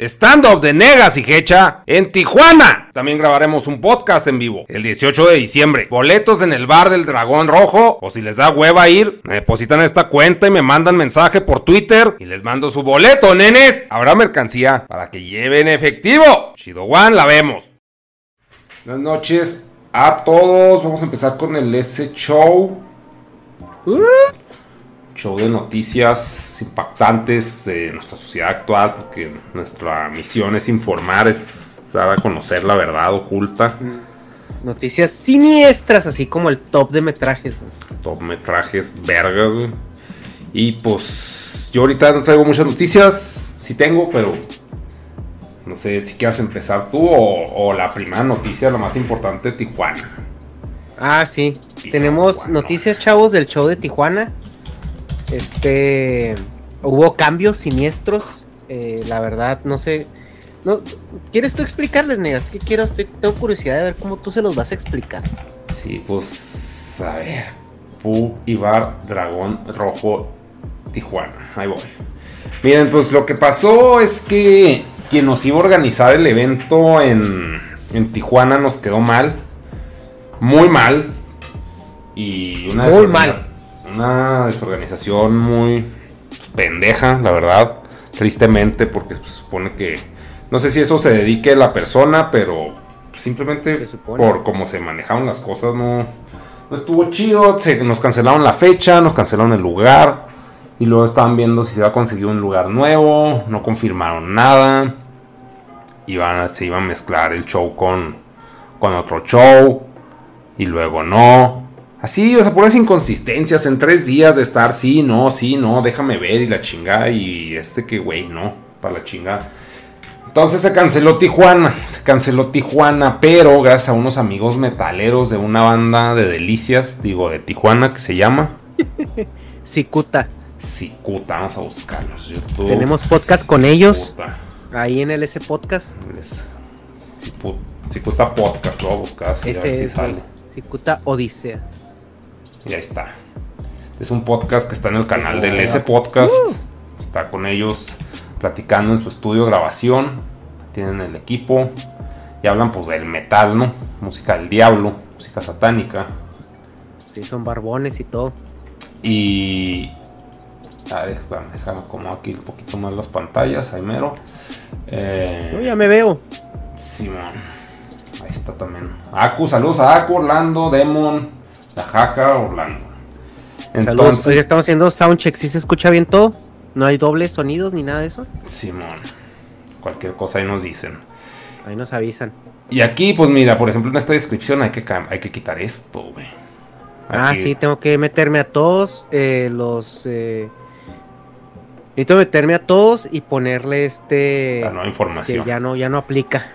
Stand-up de Negas y Hecha en Tijuana. También grabaremos un podcast en vivo el 18 de diciembre. Boletos en el bar del Dragón Rojo. O si les da hueva ir, me depositan esta cuenta y me mandan mensaje por Twitter y les mando su boleto, nenes. Habrá mercancía para que lleven efectivo. Chido One, la vemos. Buenas noches a todos. Vamos a empezar con el S Show. Show de noticias impactantes de nuestra sociedad actual, porque nuestra misión es informar, es dar a conocer la verdad oculta. Noticias siniestras, así como el top de metrajes. Top metrajes vergas, güey. Y pues yo ahorita no traigo muchas noticias, sí tengo, pero no sé si quieras empezar tú o, o la primera noticia, la más importante, Tijuana. Ah, sí. Tijuana. Tenemos noticias, chavos, del show de Tijuana. Este. Hubo cambios siniestros. eh, la verdad, no sé. No, ¿Quieres tú explicarles, Negas? Que quiero, estoy, tengo curiosidad de ver cómo tú se los vas a explicar. Sí, pues a ver. Pub y Bar Dragón Rojo Tijuana. Ahí voy. Miren, pues lo que pasó es que quien nos iba a organizar el evento en, en Tijuana nos quedó mal. Muy mal. Y una, Muy mal. Una desorganización muy pues, pendeja, la verdad. Tristemente, porque se supone que. No sé si eso se dedique a la persona, pero simplemente por cómo se manejaron las cosas, no, no estuvo chido. Se, nos cancelaron la fecha, nos cancelaron el lugar. Y luego estaban viendo si se iba a conseguir un lugar nuevo. No confirmaron nada. Iban, se iba a mezclar el show con, con otro show. Y luego no. Así, o sea, puras inconsistencias en tres días de estar, sí, no, sí, no, déjame ver y la chingada. Y este que, güey, no, para la chingada. Entonces se canceló Tijuana, se canceló Tijuana, pero gracias a unos amigos metaleros de una banda de delicias, digo, de Tijuana, que se llama Cicuta. Cicuta, vamos a buscarlos. YouTube, Tenemos podcast con ellos. Ahí en el S Podcast. Cicuta Podcast, lo voy a buscar, así, a ver si sale. Cicuta Odisea. Y ahí está. Es un podcast que está en el canal del S Podcast. Está con ellos platicando en su estudio de grabación. Tienen el equipo. Y hablan pues del metal, ¿no? Música del diablo, música satánica. Sí, son barbones y todo. Y. Ah, déjame, déjame como aquí un poquito más las pantallas, ahí mero. Eh, Yo ya me veo. Simón. Ahí está también. Aku, saludos a Aku, Orlando, Demon, La Jaca, Orlando. Entonces, estamos haciendo soundcheck. ¿Sí se escucha bien todo? ¿No hay dobles sonidos ni nada de eso? Simón. Cualquier cosa ahí nos dicen. Ahí nos avisan. Y aquí, pues mira, por ejemplo, en esta descripción hay que, hay que quitar esto, güey. Ah, sí, tengo que meterme a todos eh, los... Eh... Necesito meterme a todos y ponerle este... La nueva que información. ya no, ya no aplica.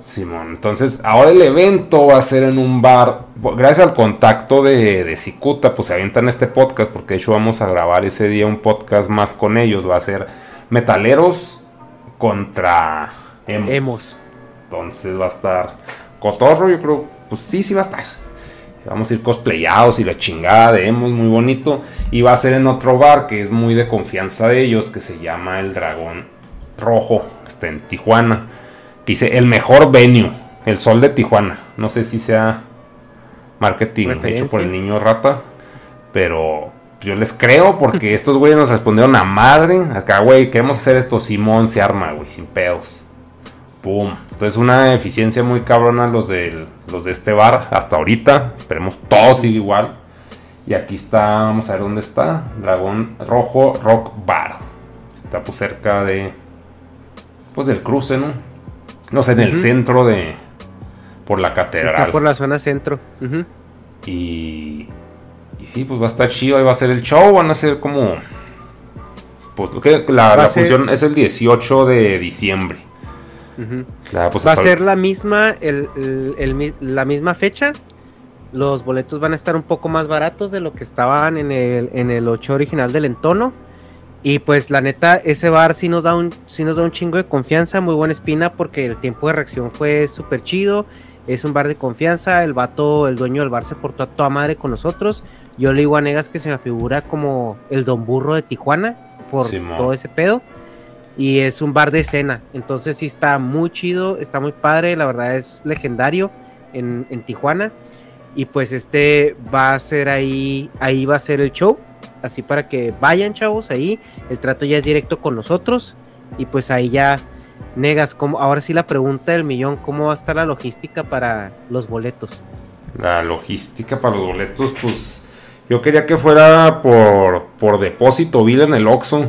Simón, entonces ahora el evento va a ser en un bar. Gracias al contacto de, de Cicuta, pues se avientan este podcast, porque de hecho vamos a grabar ese día un podcast más con ellos. Va a ser metaleros contra emos. Hemos. Entonces va a estar cotorro, yo creo, pues sí, sí va a estar. Vamos a ir cosplayados y la chingada de emos, muy bonito. Y va a ser en otro bar que es muy de confianza de ellos, que se llama El Dragón Rojo, está en Tijuana. Dice el mejor venue, el sol de Tijuana. No sé si sea marketing Referencia. hecho por el niño rata, pero yo les creo porque estos güeyes nos respondieron a madre. Acá, güey, queremos hacer esto. Simón se arma, güey, sin pedos. Pum. Entonces, una eficiencia muy cabrona los, del, los de este bar hasta ahorita. Esperemos todo siga igual. Y aquí está, vamos a ver dónde está. Dragón Rojo Rock Bar. Está pues cerca de. Pues del cruce, ¿no? No sé, en el centro de. Por la catedral. Está por la zona centro. Y, y sí, pues va a estar chido. Ahí va a ser el show. Van a ser como. Pues lo que la, ser- función es el 18 de diciembre. La, pues, Va a ser la misma, el, el- la misma fecha. Los boletos van a estar un poco más baratos de lo que estaban en el, en el 8 original del entono. Y pues la neta, ese bar sí nos da un, sí nos da un chingo de confianza, muy buena espina, porque el tiempo de reacción fue súper chido. Es un bar de confianza. El vato, el dueño del bar, se portó a toda madre con nosotros. Yo le digo a Negas que se me figura como el Don Burro de Tijuana por todo ese pedo. Y es un bar de escena. Entonces sí está muy chido, está muy padre. La verdad es legendario en, en Tijuana. Y pues este va a ser ahí, ahí va a ser el show. Así para que vayan, chavos, ahí. El trato ya es directo con nosotros. Y pues ahí ya negas. ¿cómo? Ahora sí la pregunta del millón, ¿cómo va a estar la logística para los boletos? La logística para los boletos, pues. Yo quería que fuera por, por depósito bill en el Oxxo.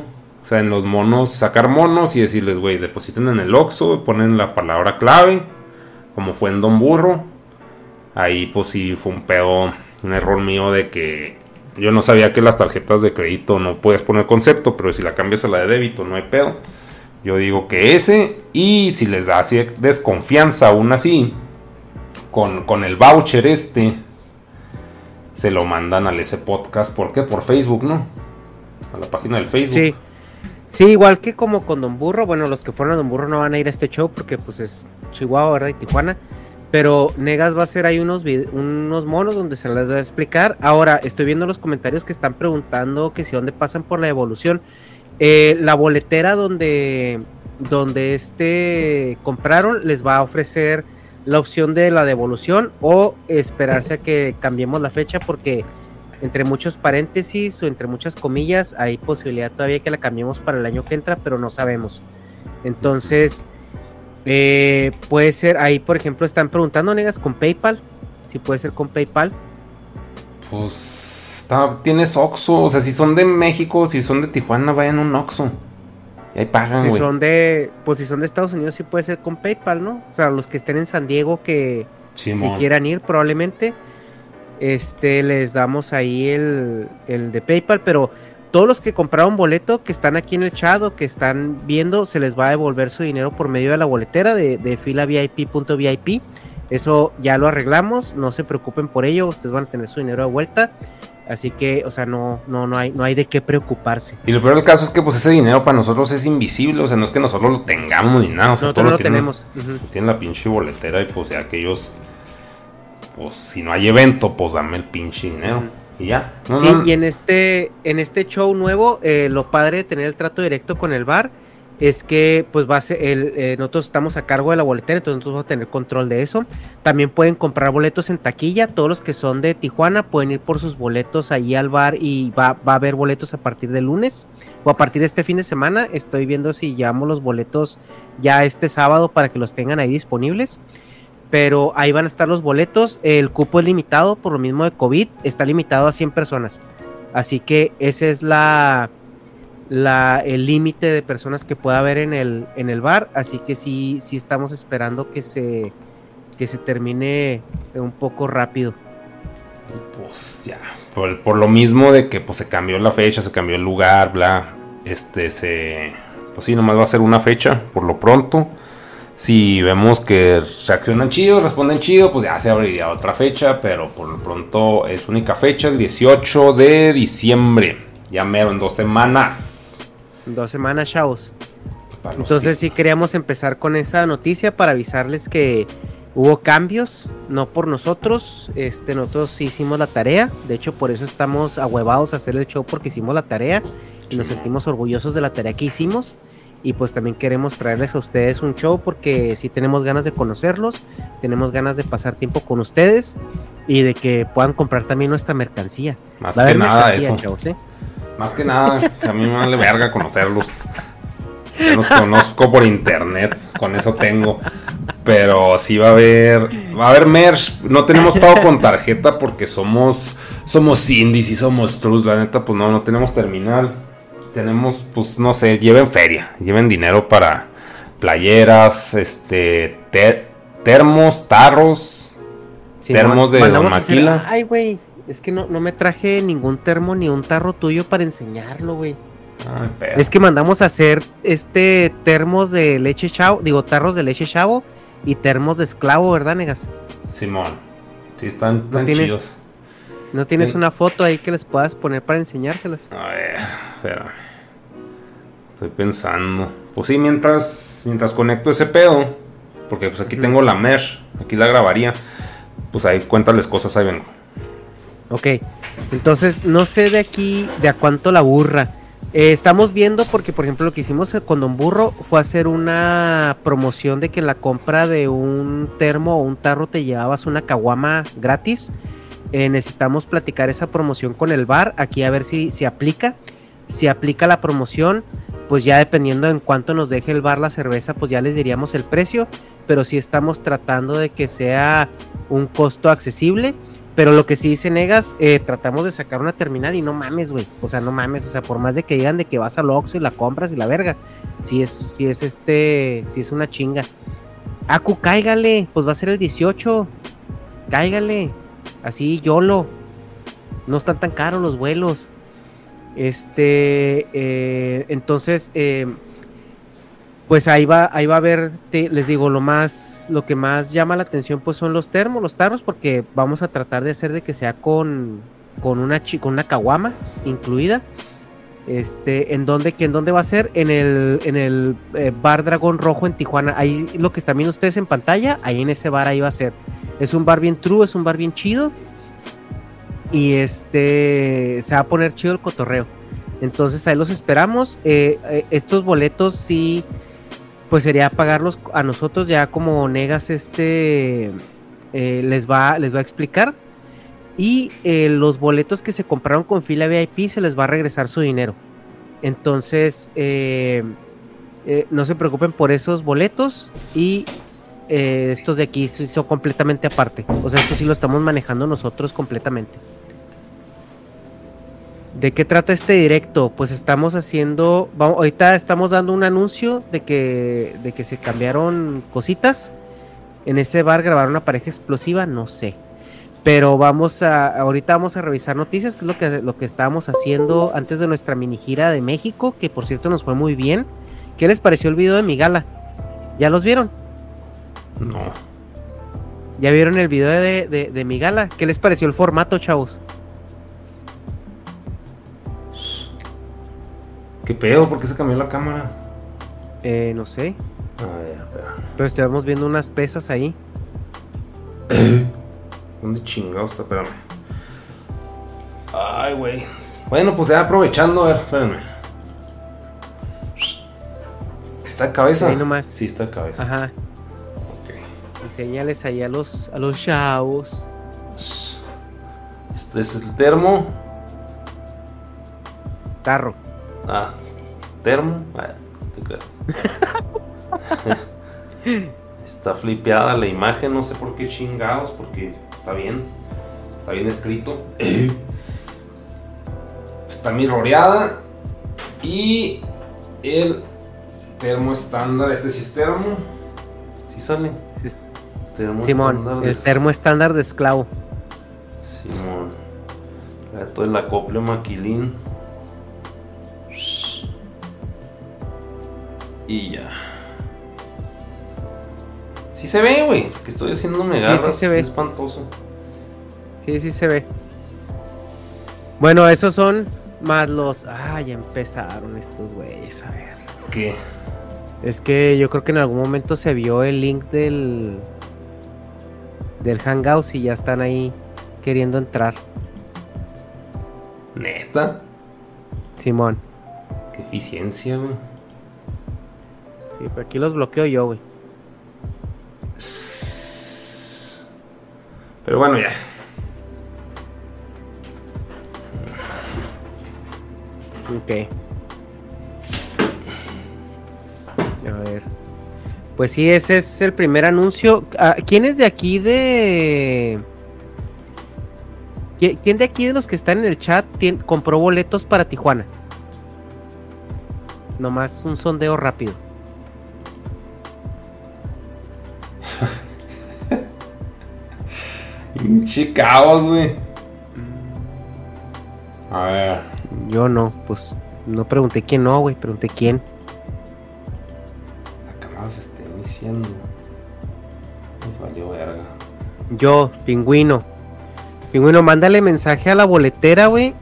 O sea, en los monos, sacar monos y decirles, güey, depositen en el Oxxo, ponen la palabra clave, como fue en Don Burro. Ahí, pues sí, fue un pedo, un error mío de que yo no sabía que las tarjetas de crédito no puedes poner concepto, pero si la cambias a la de débito, no hay pedo. Yo digo que ese, y si les da así desconfianza aún así, con, con el voucher este, se lo mandan al ese podcast. ¿Por qué? Por Facebook, ¿no? A la página del Facebook. Sí. Sí, igual que como con Don Burro, bueno, los que fueron a Don Burro no van a ir a este show porque pues es Chihuahua, ¿verdad? Y Tijuana. Pero Negas va a hacer ahí unos, unos monos donde se les va a explicar. Ahora, estoy viendo los comentarios que están preguntando que si dónde pasan por la evolución. Eh, la boletera donde, donde este compraron les va a ofrecer la opción de la devolución o esperarse a que cambiemos la fecha porque entre muchos paréntesis o entre muchas comillas hay posibilidad todavía que la cambiemos para el año que entra, pero no sabemos. Entonces, eh, puede ser, ahí por ejemplo están preguntando, negas, con PayPal, si puede ser con PayPal. Pues está, tienes Oxxo. O sea, si son de México, si son de Tijuana, vayan a un Oxxo. Y ahí pagan, Si son de, pues si son de Estados Unidos, sí puede ser con PayPal, ¿no? O sea, los que estén en San Diego que, que quieran ir probablemente este les damos ahí el, el de PayPal pero todos los que compraron boleto que están aquí en el chat o que están viendo se les va a devolver su dinero por medio de la boletera de, de filavip.vip eso ya lo arreglamos no se preocupen por ello ustedes van a tener su dinero de vuelta así que o sea no no no hay no hay de qué preocuparse Y lo peor del caso es que pues ese dinero para nosotros es invisible. O sea, no es que nosotros lo tengamos ni nada. O sea, nosotros todo lo lo tienen- tenemos Ujú. Tienen la pinche boletera y pues ya que ellos, pues si no hay evento, pues dame el pinche dinero. Y ya. No, sí, no, y en este, en este show nuevo, eh, lo padre de tener el trato directo con el bar es que pues va a ser el, eh, nosotros estamos a cargo de la boletera, entonces nosotros vamos a tener control de eso. También pueden comprar boletos en taquilla, todos los que son de Tijuana pueden ir por sus boletos ahí al bar y va, va a haber boletos a partir del lunes o a partir de este fin de semana. Estoy viendo si llevamos los boletos ya este sábado para que los tengan ahí disponibles. Pero ahí van a estar los boletos. El cupo es limitado por lo mismo de COVID. Está limitado a 100 personas. Así que ese es la, el límite de personas que pueda haber en el, en el bar. Así que sí, sí estamos esperando que se, que se termine un poco rápido. Pues ya. Por, por lo mismo de que pues se cambió la fecha, se cambió el lugar, bla. Este se. Pues sí, nomás va a ser una fecha, por lo pronto. Si vemos que reaccionan chido, responden chido, pues ya se abriría otra fecha, pero por lo pronto es única fecha, el 18 de diciembre. Ya mero en dos semanas. Dos semanas, chavos. Entonces sí queríamos empezar con esa noticia para avisarles que hubo cambios, no por nosotros, este, nosotros sí hicimos la tarea, de hecho por eso estamos ahuevados a hacer el show porque hicimos la tarea y nos sentimos orgullosos de la tarea que hicimos y pues también queremos traerles a ustedes un show porque sí tenemos ganas de conocerlos, tenemos ganas de pasar tiempo con ustedes y de que puedan comprar también nuestra mercancía. Más que nada eso. ¿eh? Más que nada, a mí me vale verga conocerlos. Yo los conozco por internet, con eso tengo. Pero sí va a haber, va a haber merch. No tenemos pago con tarjeta porque somos, somos indies y somos trus. La neta, pues no, no tenemos terminal tenemos, pues no sé, lleven feria, lleven dinero para playeras, este, termos, tarros, termos de Maquila. Ay, güey, es que no, no me traje ningún termo ni un tarro tuyo para enseñarlo, güey. es que mandamos a hacer este termos de leche chavo, digo tarros de leche chavo y termos de esclavo, ¿verdad, negas? Simón, sí están, tan chidos. ¿No tienes una foto ahí que les puedas poner para enseñárselas? A ver, espérame. Estoy pensando. Pues sí, mientras, mientras conecto ese pedo, porque pues aquí tengo la mesh, aquí la grabaría. Pues ahí cuéntales cosas, ahí vengo. Ok, entonces no sé de aquí de a cuánto la burra. Eh, estamos viendo porque, por ejemplo, lo que hicimos con Don Burro fue hacer una promoción de que en la compra de un termo o un tarro te llevabas una caguama gratis. Eh, necesitamos platicar esa promoción con el bar, aquí a ver si se aplica. Si aplica la promoción, pues ya dependiendo en cuánto nos deje el bar la cerveza, pues ya les diríamos el precio, pero sí estamos tratando de que sea un costo accesible. Pero lo que sí dice Negas, eh, tratamos de sacar una terminal y no mames, güey. O sea, no mames. O sea, por más de que digan de que vas al Oxxo y la compras y la verga. Si es, si es este, si es una chinga. Acu, cáigale. Pues va a ser el 18. Cáigale. Así, YOLO. No están tan caros los vuelos. Este, eh, entonces, eh, pues ahí va, ahí va a haber, les digo, lo más, lo que más llama la atención, pues son los termos, los tarros, porque vamos a tratar de hacer de que sea con, con una con una caguama incluida. Este, ¿en dónde, que en dónde va a ser? En el, en el eh, bar Dragón Rojo en Tijuana. Ahí lo que están viendo ustedes en pantalla, ahí en ese bar ahí va a ser. Es un bar bien true, es un bar bien chido. Y este se va a poner chido el cotorreo. Entonces ahí los esperamos. Eh, eh, estos boletos sí, pues sería pagarlos a nosotros ya como Negas este eh, les va les va a explicar. Y los boletos que se compraron con fila VIP se les va a regresar su dinero. Entonces no se preocupen por esos boletos y estos de aquí son completamente aparte. O sea, esto sí lo estamos manejando nosotros completamente. ¿De qué trata este directo? Pues estamos haciendo, vamos, ahorita estamos dando un anuncio de que, de que se cambiaron cositas. En ese bar grabaron una pareja explosiva, no sé. Pero vamos a, ahorita vamos a revisar noticias, que es lo que, lo que estábamos haciendo antes de nuestra mini gira de México, que por cierto nos fue muy bien. ¿Qué les pareció el video de mi gala? ¿Ya los vieron? No. ¿Ya vieron el video de, de, de mi gala? ¿Qué les pareció el formato, chavos? ¿Qué pedo? ¿Por qué se cambió la cámara? Eh, no sé. A ver, espera. Pero estamos viendo unas pesas ahí. ¿Dónde chingados está? Espérame. Ay, güey. Bueno, pues ya aprovechando, a ver, espérame. ¿Está de cabeza? Ahí nomás. Sí, está de cabeza. Ajá. Ok. Enseñales ahí a los, a los chavos. Este es el termo. Tarro. Ah, termo. Ah, está flipeada la imagen, no sé por qué chingados, porque está bien. Está bien escrito. está mirroreada. Y el termo estándar, este sí es termo. Sí sale. Simón, el termo estándar de esclavo. Simón. Todo el acople maquilín. Y ya. Sí se ve, güey. Que estoy haciéndome garras. sí se ve. espantoso. Sí, sí se ve. Bueno, esos son más los. Ah, ya empezaron estos güeyes. A ver. ¿Qué? Es que yo creo que en algún momento se vio el link del. Del Hangouts y ya están ahí queriendo entrar. ¿Neta? Simón. Qué eficiencia, güey. Sí, pero aquí los bloqueo yo, güey. Pero bueno, ya. Ok. A ver. Pues sí, ese es el primer anuncio. Ah, ¿Quién es de aquí de... ¿Qui- ¿Quién de aquí de los que están en el chat compró boletos para Tijuana? Nomás un sondeo rápido. Pinche caos, güey. A ver. Yo no, pues no pregunté quién no, güey, pregunté quién. La cámara se está iniciando. Nos valió verga. Yo, pingüino. Pingüino, mándale mensaje a la boletera, güey,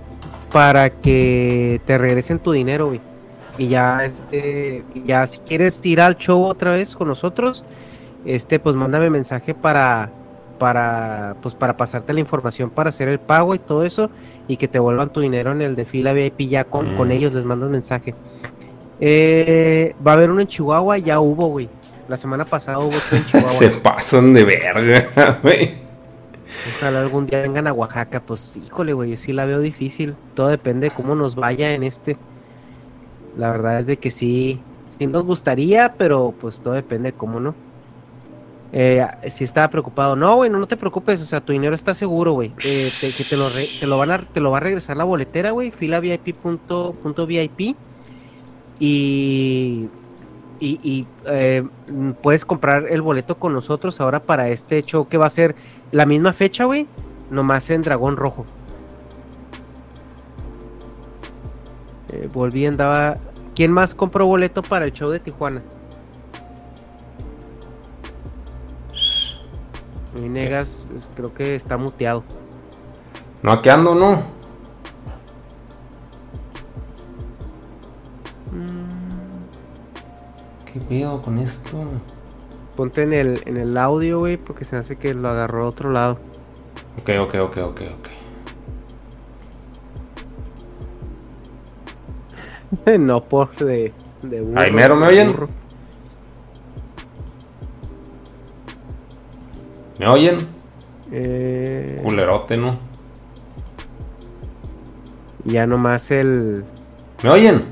para que te regresen tu dinero, güey. Y ya, este, y ya si quieres ir al show otra vez con nosotros, este, pues mándame mensaje para, para, pues para pasarte la información para hacer el pago y todo eso, y que te vuelvan tu dinero en el de fila VIP ya con, con Mm. ellos, les mandas mensaje. Eh, va a haber uno en Chihuahua, ya hubo, güey. La semana pasada hubo otro en Chihuahua. Se pasan de verga, güey. Ojalá algún día vengan a Oaxaca, pues híjole, güey, yo sí la veo difícil. Todo depende de cómo nos vaya en este. La verdad es de que sí, sí nos gustaría, pero pues todo depende de cómo no. Eh, si estaba preocupado, no, güey, no, te preocupes, o sea, tu dinero está seguro, güey. Eh, te, que te lo, te lo van a, te lo va a regresar la boletera, güey, fila punto, punto VIP y y, eh, puedes comprar el boleto con nosotros ahora para este show que va a ser la misma fecha, güey, nomás en Dragón Rojo. Volví, andaba. ¿Quién más compró boleto para el show de Tijuana? Mi negas, creo que está muteado. No, aquí ando, ¿no? ¿Qué pedo con esto? Ponte en el, en el audio, güey, porque se hace que lo agarró a otro lado. Ok, ok, ok, ok, ok. no por de, de burro, Ay, mero, ¿me oyen? burro. ¿Me oyen? Eh, Culerote, ¿no? ya nomás el. ¿Me oyen?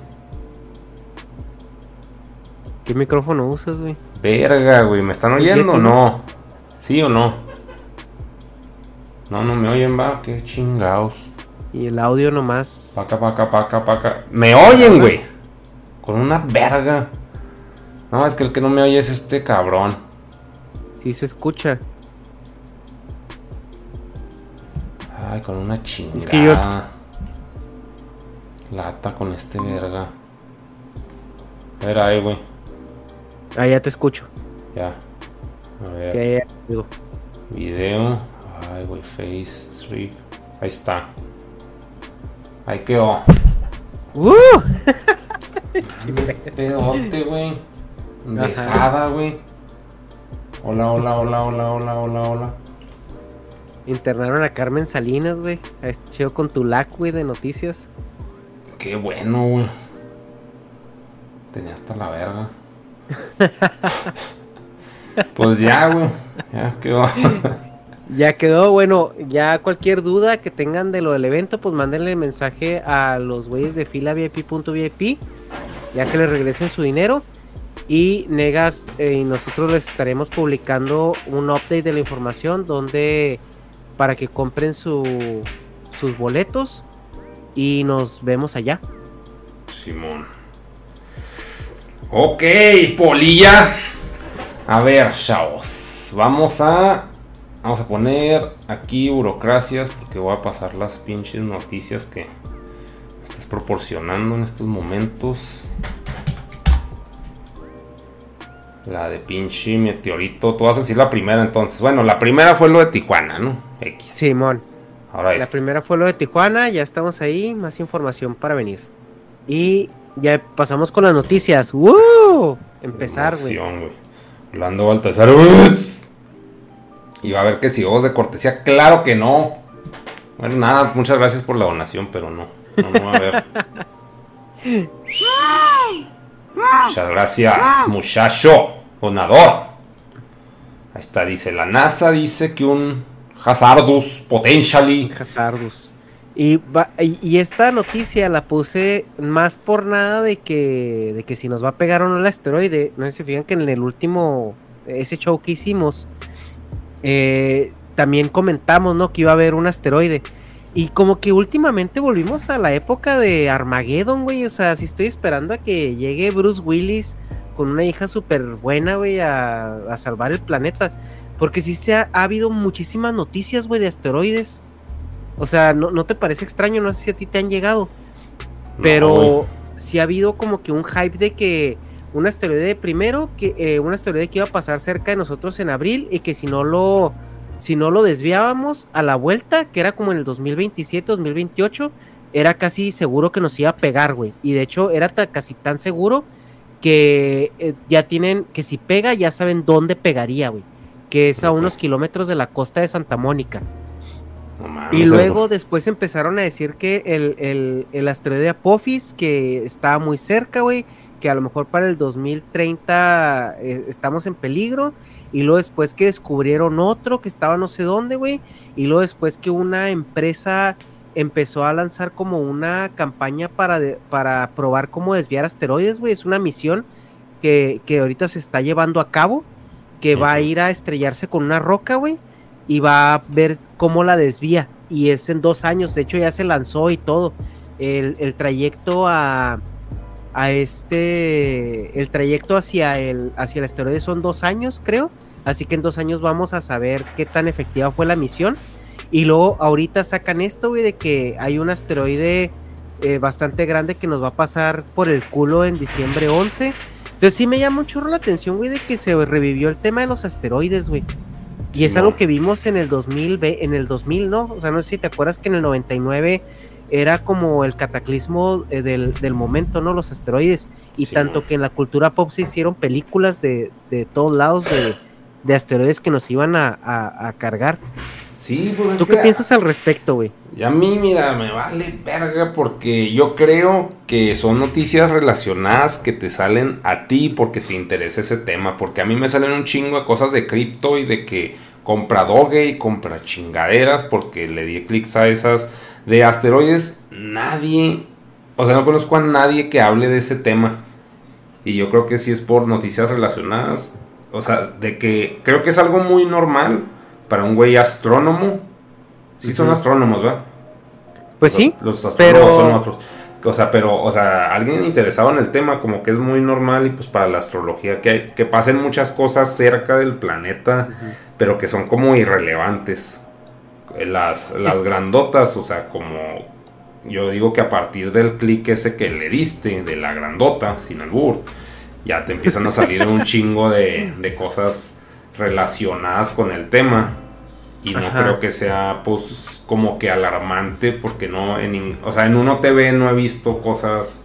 ¿Qué micrófono usas, güey? Verga, güey, ¿me están ¿El oyendo o no? ¿Sí o no? No, no me oyen, va, qué chingados. Y el audio nomás. Paca, paca, paca, paca. ¡Me oyen, güey! Con una verga. No, es que el que no me oye es este cabrón. Sí se escucha. Ay, con una chingada. Es que yo- Lata con este verga. A ver ahí, güey. Ah, ya te escucho. Ya. A ver. Que ya- digo, Video. Ay, güey, face, stream. Ahí está. Ahí quedó. ¡Uh! Este pedote, güey. Dejada, güey. Hola, hola, hola, hola, hola, hola, hola. Internaron a Carmen Salinas, güey. A este chido con tu lac, güey, de noticias. Qué bueno, güey. Tenía hasta la verga. pues ya, güey. Ya quedó. Ya quedó, bueno, ya cualquier duda que tengan de lo del evento, pues mándenle mensaje a los güeyes de fila VIP.vip, ya que les regresen su dinero. Y Negas eh, y nosotros les estaremos publicando un update de la información donde para que compren su, sus boletos y nos vemos allá. Simón. Ok, polilla. A ver, chavos. Vamos a. Vamos a poner aquí burocracias porque voy a pasar las pinches noticias que estás proporcionando en estos momentos. La de pinche meteorito. Tú vas a decir la primera entonces. Bueno, la primera fue lo de Tijuana, ¿no? X. Simón. Ahora La primera fue lo de Tijuana, ya estamos ahí, más información para venir. Y ya pasamos con las noticias. ¡Woo! Empezar, güey. Orlando Baltasar. Y va a ver que si vos de cortesía, claro que no. Bueno, nada, muchas gracias por la donación, pero no. No, no va a ver. Muchas gracias, muchacho, donador. Ahí está, dice la NASA, dice que un Hazardus Potentially. Hazardus. Y, y, esta noticia la puse más por nada de que, de que si nos va a pegar o no el asteroide. No sé si fijan que en el último, ese show que hicimos, eh, también comentamos, ¿no? Que iba a haber un asteroide. Y como que últimamente volvimos a la época de Armageddon, güey. O sea, si estoy esperando a que llegue Bruce Willis con una hija súper buena, güey, a salvar el planeta. Porque sí se ha, habido muchísimas noticias, güey, de asteroides. O sea, ¿no, te parece extraño? No sé si a ti te han llegado. Pero sí ha habido como que un hype de que un asteroide primero, que eh, un asteroide que iba a pasar cerca de nosotros en abril y que si no lo si no lo desviábamos a la vuelta, que era como en el 2027, 2028, era casi seguro que nos iba a pegar, güey. Y de hecho era casi tan seguro que eh, ya tienen, que si pega ya saben dónde pegaría, güey que es a unos kilómetros de la costa de Santa Mónica. y luego después empezaron a decir que el, el, asteroide Apophis, que estaba muy cerca, güey, que a lo mejor para el 2030 eh, estamos en peligro. Y luego después que descubrieron otro que estaba no sé dónde, güey. Y luego después que una empresa empezó a lanzar como una campaña para, para probar cómo desviar asteroides, güey. Es una misión que, que ahorita se está llevando a cabo que va a ir a estrellarse con una roca, güey, y va a ver cómo la desvía. Y es en dos años, de hecho ya se lanzó y todo. El, trayecto a, a este, el trayecto hacia el, hacia el asteroide son dos años, creo. Así que en dos años vamos a saber qué tan efectiva fue la misión. Y luego ahorita sacan esto, güey, de que hay un asteroide eh, bastante grande que nos va a pasar por el culo en diciembre 11 entonces sí me llama mucho la atención, güey, de que se revivió el tema de los asteroides, güey. Y es algo que vimos en el 2000, en el 2000, ¿no? O sea, no sé si te acuerdas que en el 99 era como el cataclismo eh, del, momento, ¿no? Los asteroides. Y tanto que en la cultura pop se hicieron películas de, de todos lados de, asteroides que nos iban a cargar. Sí, pues ¿Tú qué piensas al respecto, güey? Y a mí, mira, me vale verga porque yo creo que son noticias relacionadas que te salen a ti porque te interesa ese tema. Porque a mí me salen un chingo de cosas de cripto y de que compra doge y compra chingaderas porque le di clics a esas. De asteroides, nadie, o sea, no conozco a nadie que hable de ese tema. Y yo creo que sí es por noticias relacionadas. O sea, de que creo que es algo muy normal para un güey astrónomo. Sí son astrónomos, ¿verdad? Pues sí. Los astrónomos son otros. O sea, pero, o sea, alguien interesado en el tema, como que es muy normal y pues para la astrología que, que pasen muchas cosas cerca del planeta, pero que son como irrelevantes. Las, las grandotas, o sea, como yo digo que a partir del clic ese que le diste de la grandota, sin albur, ya te empiezan a salir un chingo de, de cosas relacionadas con el tema y no creo que sea pues como que alarmante porque no en o sea en uno TV no he visto cosas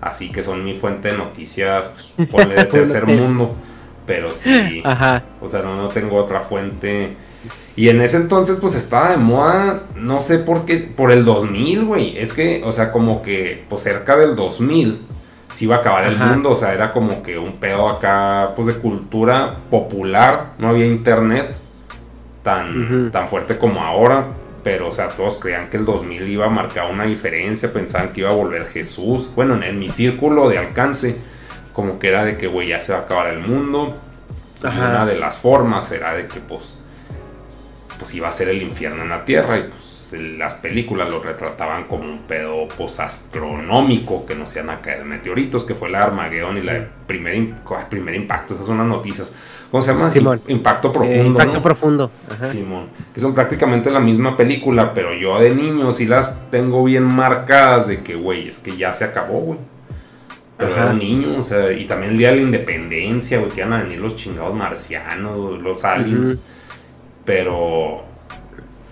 así que son mi fuente de noticias pues, de tercer mundo pero sí o sea no, no tengo otra fuente. Y en ese entonces pues estaba de moda no sé por qué por el 2000 güey es que o sea como que pues cerca del 2000 si iba a acabar el mundo, o sea, era como que un pedo acá, pues de cultura popular, no había internet tan, tan fuerte como ahora, pero, o sea, todos creían que el 2000 iba a marcar una diferencia, pensaban que iba a volver Jesús, bueno, en, mi círculo de alcance, como que era de que, güey, ya se va a acabar el mundo, y una de las formas era de que, pues, pues iba a ser el infierno en la tierra, y pues las películas lo retrataban como un pedo postastronómico que nos iban a caer meteoritos, que fue la Armageddon y la primer, primer impacto. Esas son las noticias. ¿Cómo se llama? Impacto profundo. Eh, impacto profundo. Simón. Que son prácticamente la misma película, pero yo de niño sí las tengo bien marcadas de que, güey, es que ya se acabó, güey. Pero Ajá. era un niño, o sea, y también el día de la independencia, güey, que iban a venir los chingados marcianos, los aliens. Pero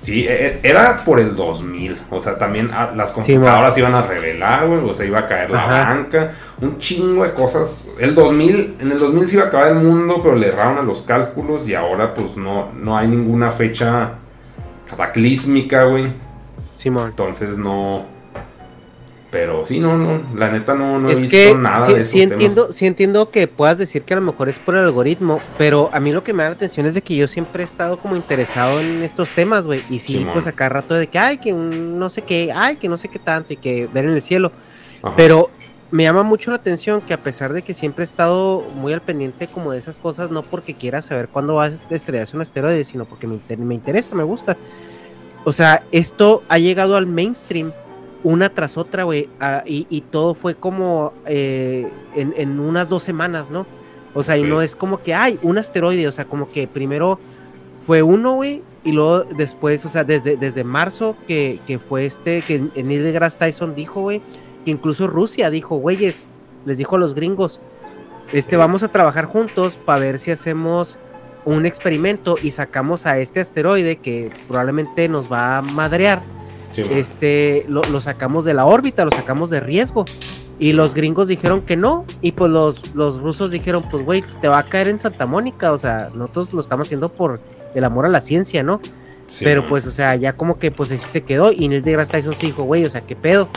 sí, e- e- era por el 2000. O sea, también ah, las Sí, computadoras iban a revelar, güey, o sea, iba a caer la Ajá. banca, un chingo de cosas. El 2000, en el 2000 se iba a acabar el mundo, pero le erraron a los cálculos y ahora pues no, no hay ninguna fecha cataclísmica, güey. Simón. Entonces no. Pero sí, no, no, la neta no, no he es visto que nada sí, de esos sí temas. entiendo, sí entiendo que puedas decir que a lo mejor es por el algoritmo, pero a mí lo que me da la atención es de que yo siempre he estado como interesado en estos temas, güey. Y sí, Simón. pues acá rato de que, ay, que un no sé qué, ay, que no sé qué tanto, y que ver en el cielo. Ajá. Pero me llama mucho la atención que a pesar de que siempre he estado muy al pendiente como de esas cosas, no porque quiera saber cuándo va a estrellarse un asteroide, sino porque me, inter- me interesa, me gusta. O sea, esto ha llegado al mainstream una tras otra, güey, y, y todo fue como eh, en, en unas dos semanas, ¿no? O sea, y no es como que, hay un asteroide, o sea, como que primero fue uno, güey, y luego después, o sea, desde, desde marzo que, que fue este, que Neil deGrasse Tyson dijo, güey, que incluso Rusia dijo, güeyes, les dijo a los gringos, este, vamos a trabajar juntos para ver si hacemos un experimento y sacamos a este asteroide que probablemente nos va a madrear Sí, este, lo, lo sacamos de la órbita, lo sacamos de riesgo. Y los gringos dijeron que no, y pues los, los rusos dijeron, pues güey, te va a caer en Santa Mónica, o sea, nosotros lo estamos haciendo por el amor a la ciencia, ¿no? Sí, Pero man. pues, o sea, ya como que pues así se quedó, y Neil deGrasse Tyson sí dijo, güey, o sea, qué pedo.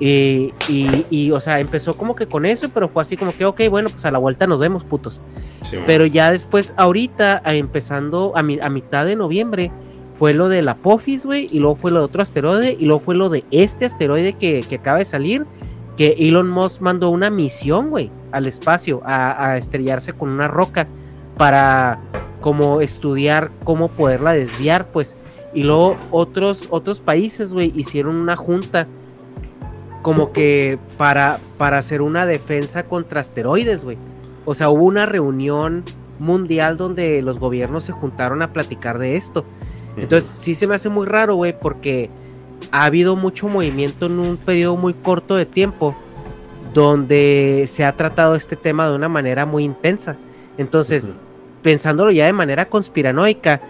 Y, y, y, o sea, empezó como que con eso, pero fue así como que, ok, bueno, pues a la vuelta nos vemos, putos. Sí. Pero ya después, ahorita, empezando a, mi- a mitad de noviembre, fue lo de la Apophis, güey, y luego fue lo de otro asteroide, y luego fue lo de este asteroide que, que acaba de salir, que Elon Musk mandó una misión, güey, al espacio, a, a estrellarse con una roca para como estudiar cómo poderla desviar, pues. Y luego otros, otros países, güey, hicieron una junta como que para, para hacer una defensa contra asteroides, güey. O sea, hubo una reunión mundial donde los gobiernos se juntaron a platicar de esto. Entonces, sí se me hace muy raro, güey, porque ha habido mucho movimiento en un periodo muy corto de tiempo donde se ha tratado este tema de una manera muy intensa. Entonces, pensándolo ya de manera conspiranoica,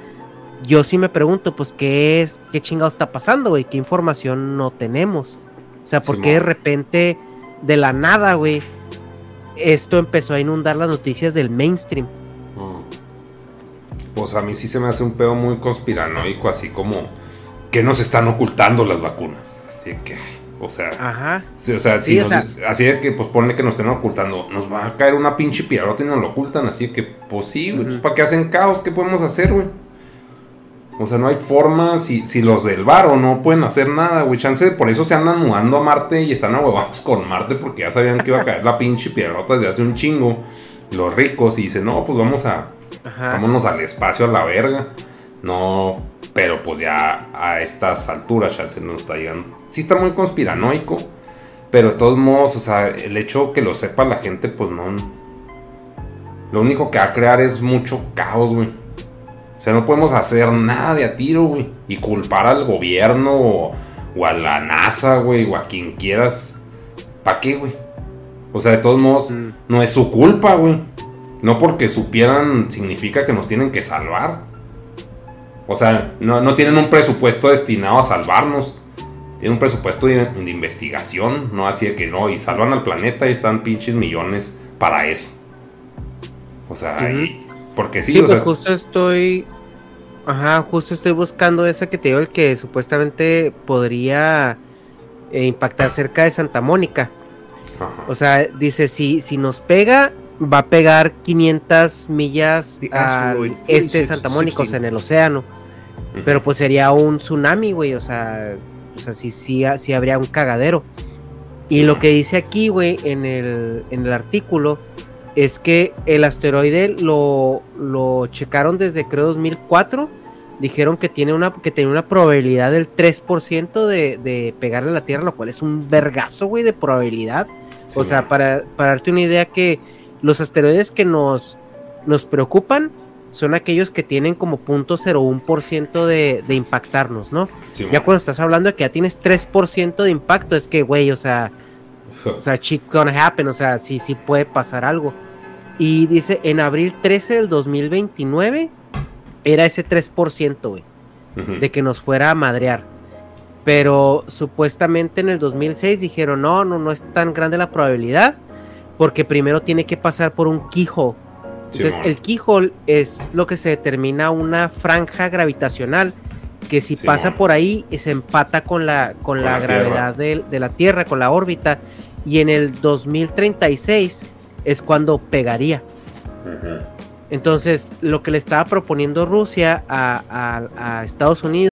yo sí me pregunto, pues, ¿qué es, qué chingado está pasando, güey? ¿Qué información no tenemos? O sea, ¿por qué de repente, de la nada, güey, esto empezó a inundar las noticias del mainstream? Pues a mí sí se me hace un pedo muy conspiranoico, así como que nos están ocultando las vacunas. Así que, o sea, Ajá. sí, o sea, Sí, si o nos- sea- así de que, pues ponle que nos estén ocultando, nos va a caer una pinche piedrota y nos lo ocultan, así que, pues sí, pues para que hacen caos, ¿qué podemos hacer, güey? O sea, no hay forma, si, si los del varo no pueden hacer nada, güey, chance, por eso se andan mudando a Marte y están ahuevados con Marte porque ya sabían que iba a caer la pinche piedrota desde hace un chingo. Los ricos y dicen, no, pues vamos a, Ajá. vámonos al espacio a la verga. No, pero pues ya a estas alturas chance no está llegando. Sí está muy conspiranoico, pero de todos modos, o sea, el hecho que lo sepa la gente, pues no. Lo único que va a crear es mucho caos, güey. O sea, no podemos hacer nada de a tiro, güey. Y culpar al gobierno o, o a la NASA, güey, o a quien quieras. ¿Para qué, güey? O sea, de todos modos, Mm. no es su culpa, güey. No porque supieran significa que nos tienen que salvar. O sea, no, no tienen un presupuesto destinado a salvarnos. Tienen un presupuesto de, de investigación, no así de que no, y salvan al planeta y están pinches millones para eso. O sea, y- porque sí, Sí, o pues sea, justo estoy. Ajá, justo estoy buscando esa que te digo, el que supuestamente podría eh, impactar cerca de Santa Mónica. ajá. O sea, dice, si, si nos pega, va a pegar 500 millas The al este de Santa Mónica, o sea, en el océano. Pero pues sería un tsunami, güey, o sea, o sea, sí, sí, ha- sí habría un cagadero. Y lo que dice aquí, güey, en el, en el artículo, es que el asteroide lo, lo checaron desde creo 2004. Dijeron que tiene una, que tenía una probabilidad del 3% de, de pegarle a la Tierra, lo cual es un vergazo, güey, de probabilidad. Sí, o sea, para darte una idea que los asteroides que nos, nos preocupan son aquellos que tienen como 0.01% de, de impactarnos, ¿no? Sí, Ya cuando estás hablando de que ya tienes 3% de impacto, es que, güey, o sea, O sea, shit gonna happen, o sea, sí, sí puede pasar algo. Y dice, en abril 13 del 2029 era ese 3%, güey, de que nos fuera a madrear. Pero supuestamente en el 2006 dijeron, no, no, no es tan grande la probabilidad, porque primero tiene que pasar por un keyhole. Entonces, el keyhole es lo que se determina una franja gravitacional que si pasa por ahí se empata con la, con Con la, la gravedad del- de, la Tierra, con la órbita, y en el 2036 es cuando pegaría. Entonces, lo que le estaba proponiendo Rusia a, a- a Estados Unidos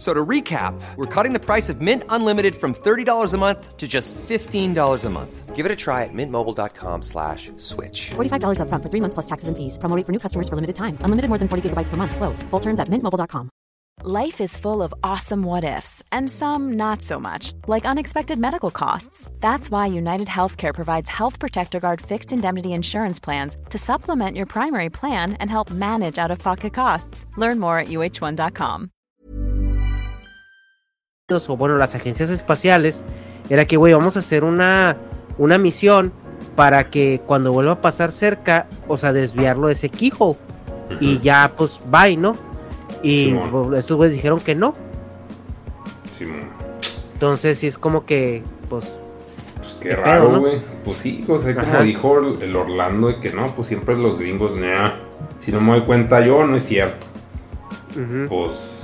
F- So to recap, we're cutting the price of Mint Unlimited from $30 a month to just $15 a month. Give it a try at mintmobile.com slash switch. $45 upfront for three months plus taxes and fees. Promo rate for new customers for limited time. Unlimited more than 40 gigabytes per month. Slows. Full terms at mintmobile.com. Life is full of awesome what ifs, and some not so much, like unexpected medical costs. That's why United Healthcare provides Health Protector Guard fixed indemnity insurance plans to supplement your primary plan and help manage out of pocket costs. Learn more at uh1.com. o bueno, las agencias espaciales, era que, güey, vamos a hacer una, una misión para que cuando vuelva a pasar cerca, o sea, desviarlo de ese keyhole. Y ya, pues, bye, ¿no? Y Simón. pues, estos güeyes dijeron que no. Simón. Entonces, sí es como que, pues, Pues qué raro, ¿no? güey. Pues sí, o sea, como Ajá. dijo el Orlando, de que no, pues siempre los gringos, nah. Si no me doy cuenta yo, no es cierto. Pues,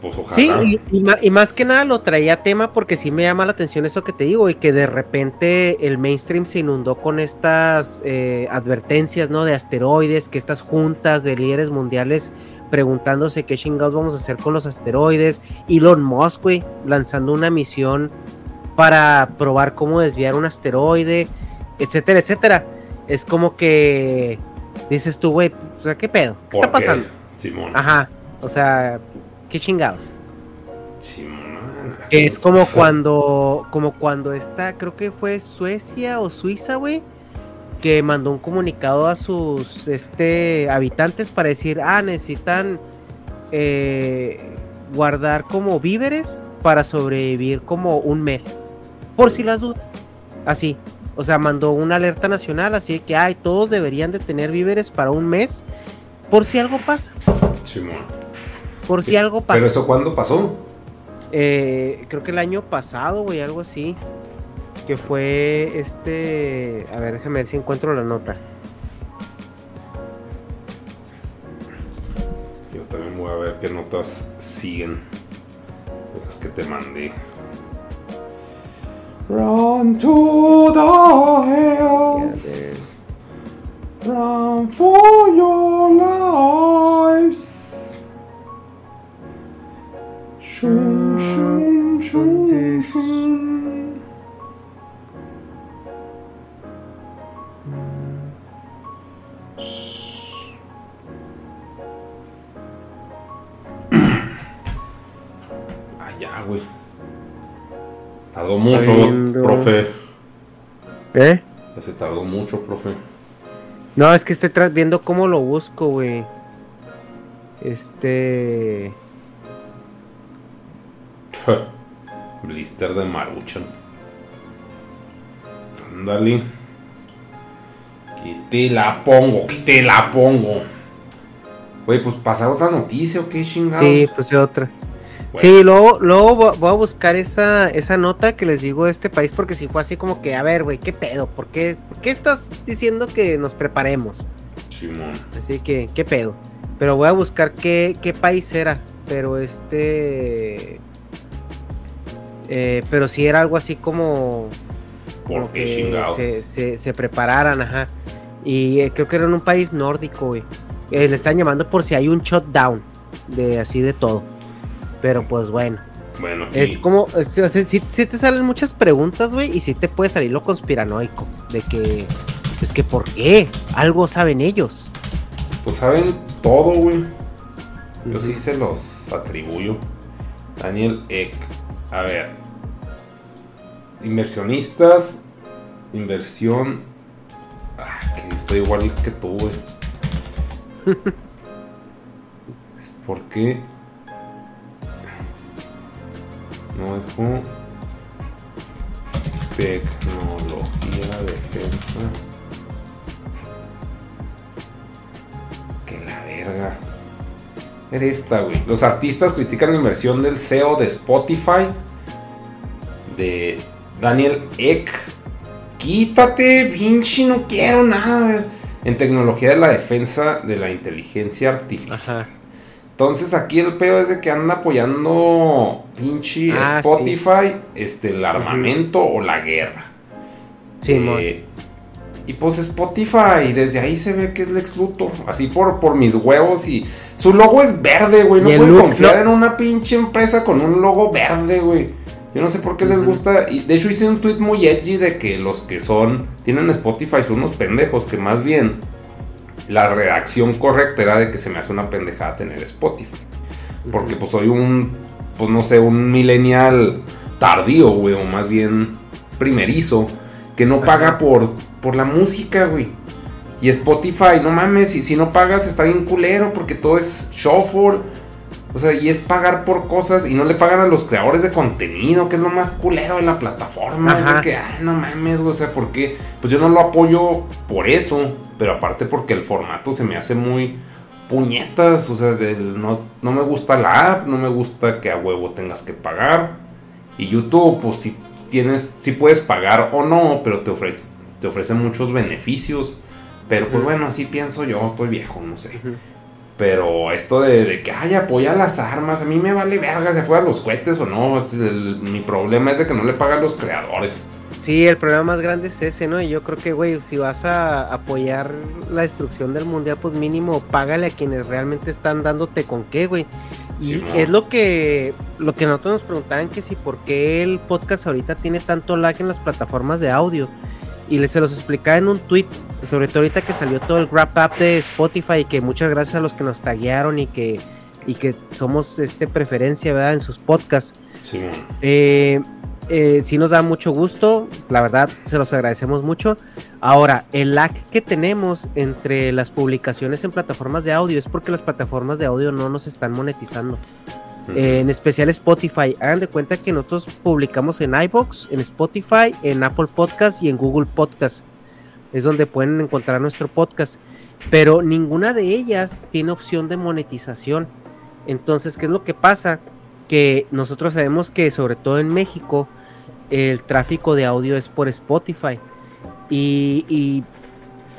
pues ojalá. Sí, y, y ma- y más que nada lo traía a tema porque sí me llama la atención eso que te digo y que de repente el mainstream se inundó con estas eh, advertencias, ¿no? De asteroides, que estas juntas de líderes mundiales preguntándose qué chingados vamos a hacer con los asteroides. Elon Musk, güey, lanzando una misión para probar cómo desviar un asteroide, etcétera, etcétera. Es como que dices tú, güey, o sea, ¿qué pedo? ¿Qué está pasando? Simón. Ajá, o sea, qué chingados. Simón. Que es como cuando, como cuando esta, creo que fue Suecia o Suiza, güey, que mandó un comunicado a sus este habitantes para decir, ah, necesitan eh, guardar como víveres para sobrevivir como un mes, por si las dudas. Así, o sea, mandó una alerta nacional, así de que, ay, todos deberían de tener víveres para un mes, por si algo pasa, Simón. Por si algo pasa. Pero eso cuándo pasó? Eh, creo que el año pasado, güey, algo así. Que fue este. A ver, déjame ver si encuentro la nota. Yo también voy a ver qué notas siguen de las que te mandé. Run to the hills. Run for your lives. Ya, güey. Tardó mucho, profe. ¿Eh? Ya se tardó mucho, profe. No, es que estoy viendo cómo lo busco, güey. Este. Blister de Maruchan. Ándale. Que te la pongo, que te la pongo. Güey, pues pasar otra noticia o qué chingados. Sí, pues otra. Bueno. Sí, luego, luego vo- voy a buscar esa, esa nota que les digo de este país porque si fue así como que, a ver, güey, ¿qué pedo? ¿Por qué, ¿Por qué estás diciendo que nos preparemos? Simón. Así que, ¿qué pedo? Pero voy a buscar qué, qué país era. Pero este. Eh, pero si era algo así como. se, se, se prepararan, ajá. Y eh, creo que era en un país nórdico, güey. Eh, le están llamando por si hay un shutdown. De así de todo. Pero pues bueno. Bueno. Es como. o sea, sí, sí te salen muchas preguntas, güey. Y sí te puede salir lo conspiranoico. De que. Es que, ¿por qué? Algo saben ellos. Pues saben todo, güey. Yo sí se los atribuyo. Daniel Ek. A ver. Inversionistas. Inversión. Ah, que estoy igual que tú, güey. ¿Por qué? No dejó. Tecnología, defensa. Que la verga. Era esta, güey. Los artistas critican la inversión del CEO de Spotify. De Daniel Eck. Quítate, pinche, no quiero nada, güey. En tecnología de la defensa de la inteligencia artificial. Ajá. Entonces aquí el peor es de que anda apoyando pinche Ah, Spotify, este, el armamento o la guerra. Sí. Eh, y pues Spotify, desde ahí se ve que es Lex Luthor. Así por, por mis huevos y... Su logo es verde, güey. No pueden look, confiar no. en una pinche empresa con un logo verde, güey. Yo no sé por qué les gusta. Y de hecho hice un tweet muy edgy de que los que son... Tienen Spotify son unos pendejos que más bien... La redacción correcta era de que se me hace una pendejada tener Spotify. Porque pues soy un... Pues no sé, un millennial tardío, güey. O más bien primerizo. Que no paga por, por la música, güey. Y Spotify, no mames, y si no pagas está bien culero porque todo es shuffle. O sea, y es pagar por cosas y no le pagan a los creadores de contenido, que es lo más culero de la plataforma. Es de que, ay, no mames, güey, o sea, ¿por qué? Pues yo no lo apoyo por eso, pero aparte porque el formato se me hace muy puñetas, o sea, no, no me gusta la app, no me gusta que a huevo tengas que pagar. Y YouTube, pues si tienes, si puedes pagar o no, pero te ofrece, te ofrece muchos beneficios. Pero pues bueno, así pienso yo, estoy viejo, no sé. Pero esto de, de que, ay, apoya las armas, a mí me vale verga si apoya los cohetes o no. es el- mi problema es de que no le pagan los creadores. Sí, el problema más grande es ese, ¿no? Y yo creo que, güey, si vas a apoyar la destrucción del mundial, pues mínimo págale a quienes realmente están dándote con qué, güey. Y Sí, es lo que lo que nosotros nos preguntaban que si por qué el podcast ahorita tiene tanto lag en las plataformas de audio. Y les se los explicaba en un tweet, sobre todo ahorita que salió todo el wrap up de Spotify, y que muchas gracias a los que nos taguearon y que y que somos este preferencia, ¿verdad? En sus podcasts. Simón. Eh, eh, sí nos da mucho gusto, la verdad se los agradecemos mucho. Ahora, el lag que tenemos entre las publicaciones en plataformas de audio es porque las plataformas de audio no nos están monetizando. Eh, en especial Spotify. Hagan de cuenta que nosotros publicamos en iBox, en Spotify, en Apple Podcast y en Google Podcast. Es donde pueden encontrar nuestro podcast. Pero ninguna de ellas tiene opción de monetización. Entonces, ¿qué es lo que pasa? Que nosotros sabemos que sobre todo en México el tráfico de audio es por Spotify. Y, y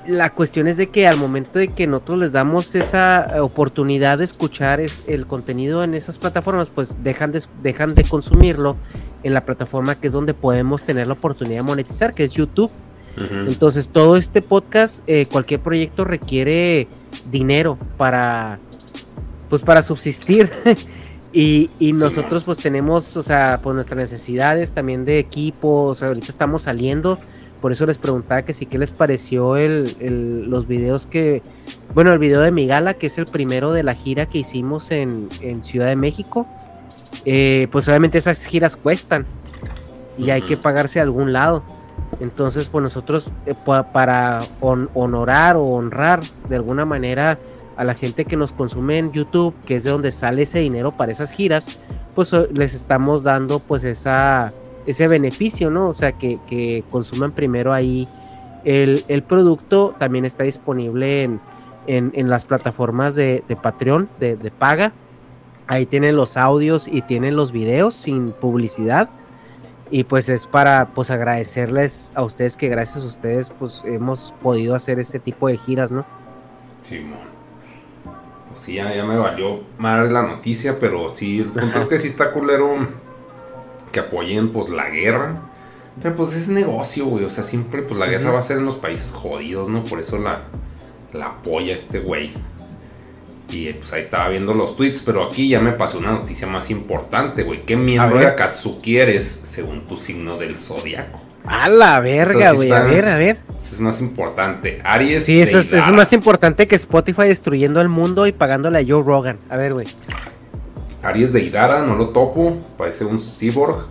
la cuestión es de que al momento de que nosotros les damos esa eh, oportunidad de escuchar es, el contenido en esas plataformas, pues dejan de, dejan de consumirlo en la plataforma que es donde podemos tener la oportunidad de monetizar, que es YouTube. Entonces todo este podcast, eh, cualquier proyecto requiere dinero para, pues para subsistir. y y Sí, nosotros pues tenemos, o sea, pues nuestras necesidades también de equipos, ahorita estamos saliendo. Por eso les preguntaba que sí, ¿qué les pareció el, el- los videos que, bueno, el video de Migala, que es el primero de la gira que hicimos en, en Ciudad de México? Eh, pues obviamente esas giras cuestan y hay que pagarse a algún lado. Entonces, pues nosotros eh, pa- para hon- honorar o honrar de alguna manera a la gente que nos consume en YouTube, que es de donde sale ese dinero para esas giras, pues eh, les estamos dando pues esa ese beneficio, ¿no? O sea, que, que consuman primero ahí el, producto, también está disponible en, en, en las plataformas de, Patreon, de, paga. Ahí tienen los audios y tienen los videos sin publicidad. Y pues es para pues agradecerles a ustedes que gracias a ustedes pues hemos podido hacer este tipo de giras, ¿no? Simón. Pues sí, ya, ya me valió mal la noticia, pero sí, el punto es que sí está culero que apoyen pues la guerra. Pero pues es negocio, güey. O sea, siempre pues la guerra va a ser en los países jodidos, ¿no? Por eso la, la apoya este güey. Y eh, pues ahí estaba viendo los tweets, pero aquí ya me pasó una noticia más importante, güey. ¿Qué miembro de Akatsuki eres según tu signo del zodiaco? A la verga, sí güey. A ver, a ver. Eso es más importante. Aries. Sí, eso es, eso es más importante que Spotify destruyendo el mundo y pagándole a Joe Rogan. A ver, güey. Aries de Idara, no lo topo. Parece un cyborg.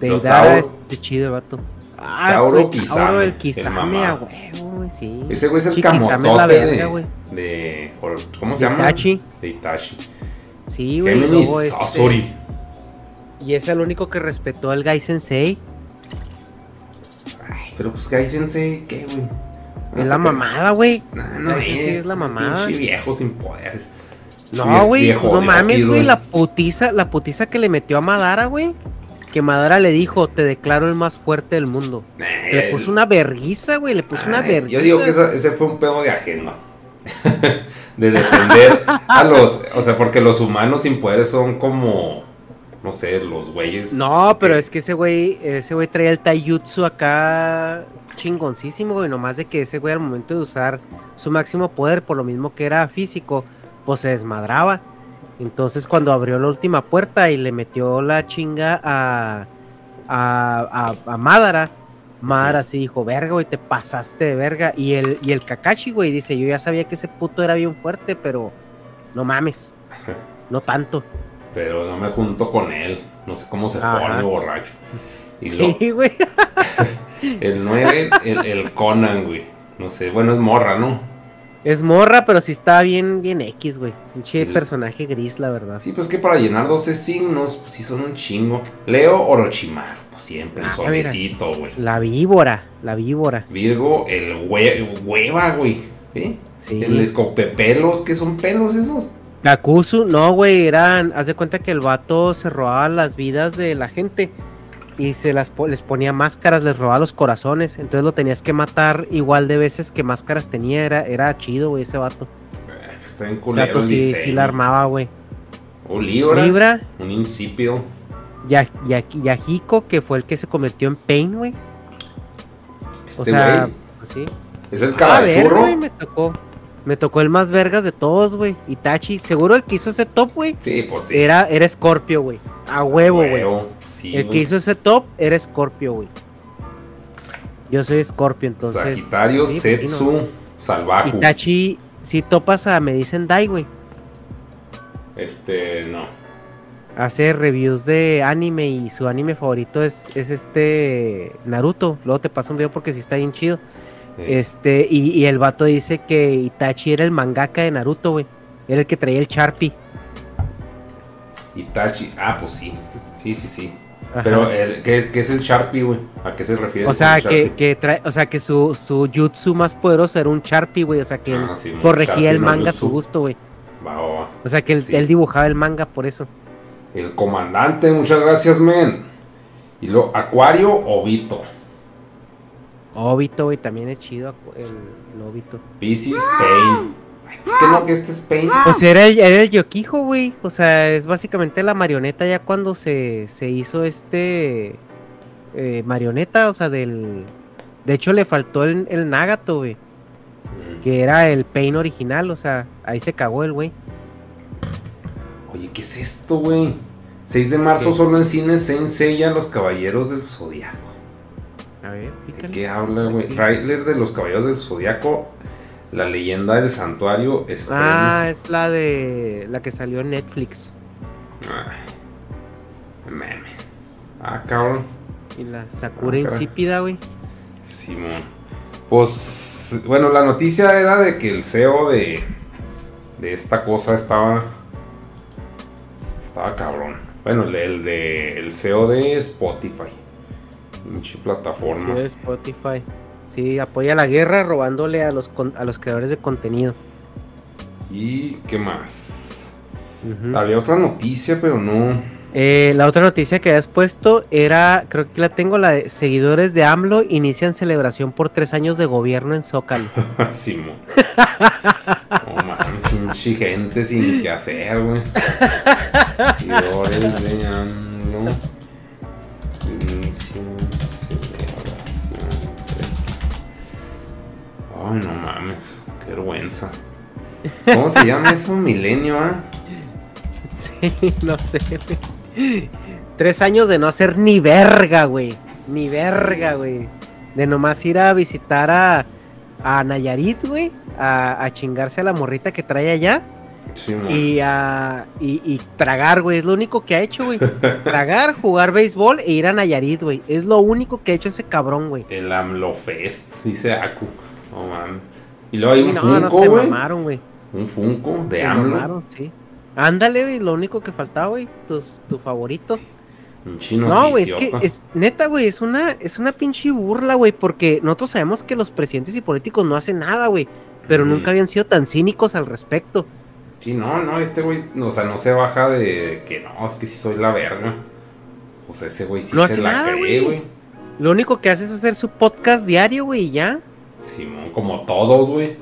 De Lo Idara Tauro- es de chido el vato. Ah, Tauro güey, Kisame, Tauro, el el Kisame, huevo, güey, sí. Ese güey es el Sí, camotote verga, de, de- ¿Cómo se De llama? Itachi. De Itachi. Sí, güey. Géminis este-. Y es el único que respetó al Gai Sensei. Ay, pero pues Gai Sensei, ¿qué, güey? Es la mamada, güey. No, no es. es la mamada. pinche viejo sin poderes. No, güey, no mames, güey, la putiza, la putiza que le metió a Madara, güey. Que Madara le dijo, te declaro el más fuerte del mundo. Nah, Le puso una verguiza, güey, le puso una verguiza. Yo digo que eso- ese fue un pedo de ajeno. de defender a los. O sea, porque los humanos sin poderes son como. No sé, los güeyes. No, pero que- es que ese güey, ese güey traía el taijutsu acá chingoncísimo, güey, nomás de que ese güey al momento de usar su máximo poder, por lo mismo que era físico, pues se desmadraba. Entonces cuando abrió la última puerta y le metió la chinga a, a, a, a Madara, Madara sí dijo, verga, güey, te pasaste de verga. Y el, y el Kakashi, güey, dice, yo ya sabía que ese puto era bien fuerte, pero no mames, no tanto. Pero no me junto con él. No sé cómo se Ajá. pone borracho. Y Sí, güey. el 9, el, el Conan, güey. No sé, bueno, es morra, ¿no? Es morra, pero sí está bien, bien X, güey. Un che Sí. personaje gris, la verdad. Sí, pues que para llenar 12 signos, pues sí son un chingo. Leo Orochimaru, pues siempre, el Ah, solecito, güey. La víbora, la víbora. Virgo, el hue- hueva, güey. ¿Eh? Sí. El escopepelos, ¿qué son pelos esos? Kakuzu, no, güey, eran. Haz de cuenta que el vato se robaba las vidas de la gente y se las les ponía máscaras, les robaba los corazones. Entonces lo tenías que matar igual de veces que máscaras tenía. Era, era chido, güey, ese vato. Eh, Está en culero pues el sí, sí la armaba, güey. O Libra, Libra, un insípido. Ya- Ya- Yahiko, que fue el que se convirtió en Pain, güey. Este O sea, güey pues es el A ver, cabachurro. güey, me tocó. Me tocó el más vergas de todos, güey. Itachi. Seguro el que hizo ese top, güey. Sí, pues sí. Era, era Scorpio, güey. A huevo, güey. Sí, El que hizo ese top era Scorpio, güey. Yo soy Scorpio, entonces. Sagitario, pues, sí, Setsu, no. Salvaje. Itachi, si topas a Me Dicen Dai, güey. Este, no. Hace reviews de anime y su anime favorito es, es este Naruto. Luego te paso un video porque sí está bien chido. Este, y, y el vato dice que Itachi era el mangaka de Naruto, güey. Era el que traía el Sharpie. Itachi. Ah, pues sí. Sí, sí, sí. Ajá. Pero, el, ¿qué, qué es el Sharpie, güey? ¿A qué se refiere? o sea, el que, que trae, o sea, que su, su jutsu más poderoso era un Sharpie, güey. O sea, que Ah, sí, corregía Sharpie el no manga a su gusto, güey. Va, va, va. O sea, que él, Sí. él dibujaba el manga por eso. El comandante, muchas gracias, men. Y luego, Acuario, Obito. Obito, güey, también es chido el, el Obito. Pisces, Pain. Ay, pues que no, que este es Pain. Pues era el, era el Yokijo, güey. O sea, es básicamente la marioneta ya cuando se, se hizo este eh, marioneta, o sea, del... De hecho, le faltó el, el Nagato, güey. Que era el Pain original, o sea, ahí se cagó el güey. Oye, ¿qué es esto, güey? 6 de marzo ¿Qué? solo en cines Saint Seiya, Los Caballeros del Zodiaco. A ver, ¿De pícale. qué habla, güey? Trailer de Los Caballeros del Zodiaco. La leyenda del santuario estrena. Ah, es la de... La que salió en Netflix. Ay, meme. Ah, cabrón. Y la Sakura Ah, insípida, güey. Simón. Pues, bueno, la noticia era de que el CEO de, de esta cosa estaba. Estaba cabrón. Bueno, el, el de. El CEO de Spotify. Pinche plataforma. Sí, Spotify. Sí, apoya la guerra robándole a los, a los creadores de contenido. ¿Y qué más? Había otra noticia, pero no. Eh, la otra noticia que habías puesto era, creo que la tengo, la de seguidores de AMLO inician celebración por tres años de gobierno en Zócalo. Simón. No mames, gente sin que hacer, güey. Seguidores de AMLO. Ay, no mames, qué vergüenza. ¿Cómo se llama eso? Milenio, ah? no sé, güey. Tres años de no hacer ni verga, güey. Ni verga, güey. De nomás ir a visitar a, a Nayarit, güey. A, a chingarse a la morrita que trae allá. Sí, y, a, y, y tragar, güey. Es lo único que ha hecho, güey. tragar, jugar béisbol e ir a Nayarit, güey. Es lo único que ha hecho ese cabrón, güey. El AMLO Fest, dice Aku. No mames. Y luego hay un no, no Funko, se güey. mamaron, güey. un Funko de Se AMLO. mamaron, sí. Ándale, güey, lo único que faltaba, güey, tus- tu favorito. Un chino No, güey, es que es neta, güey, es una es una pinche burla, güey, porque nosotros sabemos que los presidentes y políticos no hacen nada, güey, pero Mm. nunca habían sido tan cínicos al respecto. Sí, no, no, este güey, o sea, no se baja de que no, es que sí soy la verga. O sea, ese güey sí No se hace la nada, cree, güey. Lo único que hace es hacer su podcast diario, güey, y ya. Simón, como todos, güey.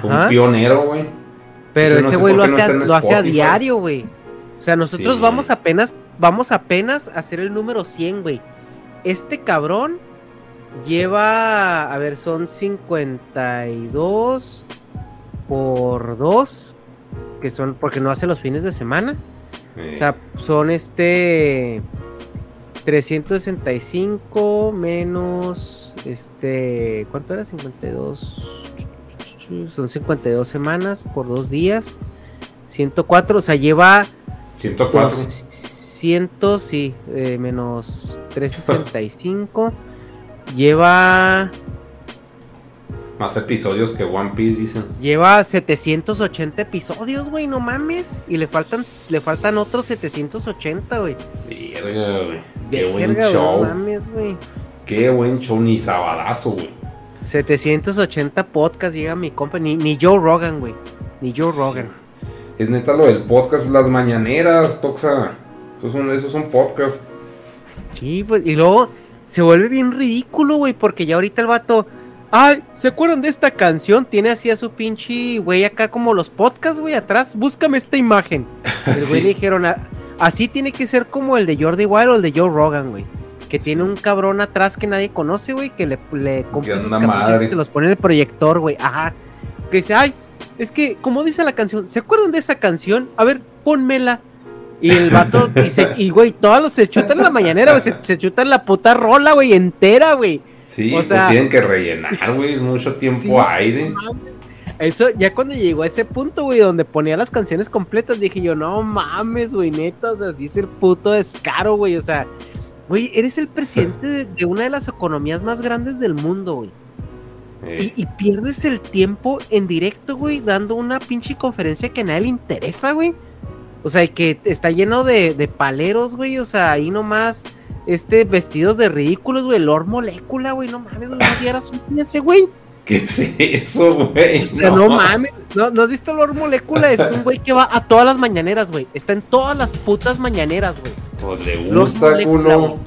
Fue un pionero, güey. Pero Ese no ese sé güey lo no hace, lo hace a diario, güey. O sea, nosotros Sí. vamos apenas, vamos apenas a hacer el número 100, güey. Este cabrón lleva, a ver, son 52 por 2, que son porque no hace los fines de semana. O sea, son este 365 menos este, ¿cuánto era? 52. Son 52 semanas por dos días. 104, o sea, lleva 104. 200, sí, eh, menos 365. lleva Más episodios que One Piece, dicen. lleva 780 episodios, güey, no mames. Y le faltan le faltan otros 780, güey. Verga, güey. Qué buen Verga, show. No mames, güey. Qué buen show, ni sabadazo, güey. 780 podcasts llega mi compa, ni, ni Joe Rogan, güey. Ni Joe Rogan. Es neta lo del podcast, las mañaneras, Toxa. Esos son, esos son podcasts. Sí, pues, y luego se vuelve bien ridículo, güey, porque ya ahorita el vato. Ay, ¿se acuerdan de esta canción? Tiene así a su pinche güey acá como los podcasts, güey, atrás. Búscame esta imagen. El güey Sí. le dijeron, "A- así tiene que ser como el de Jordi Wild o el de Joe Rogan, güey. Que tiene un cabrón atrás que nadie conoce, güey, que le, le compra sus y se los pone en el proyector, güey. Ajá. Que dice, ay, es que, como dice la canción, ¿se acuerdan de esa canción? A ver, pónmela. Y el vato, y, se- y, güey, todos los se chutan la mañanera, güey, se, se chutan la puta rola, güey, entera, güey. Sí, O sea- pues tienen que rellenar, güey. Es mucho tiempo Sí, aire. Eso, ya cuando llegó a ese punto, güey, donde ponía las canciones completas, dije yo, no mames, güey, neta, o sea, sí es el puto descaro, güey, o sea, güey, eres el presidente de, de una de las economías más grandes del mundo, güey. Eh, Y, y pierdes el tiempo en directo, güey, dando una pinche conferencia que a nadie le interesa, güey. O sea, y que está lleno de, de paleros, güey, o sea, ahí nomás, este, vestidos de ridículos, güey, Lord Molécula, güey, no mames, güey, no un ese, güey. ¿Qué es eso, güey? O sea, no, mames. ¿No, ¿No has visto Lord Molécula? Es un güey que va a todas las mañaneras, güey. Está en todas las putas mañaneras, güey. Pues le gusta, culo.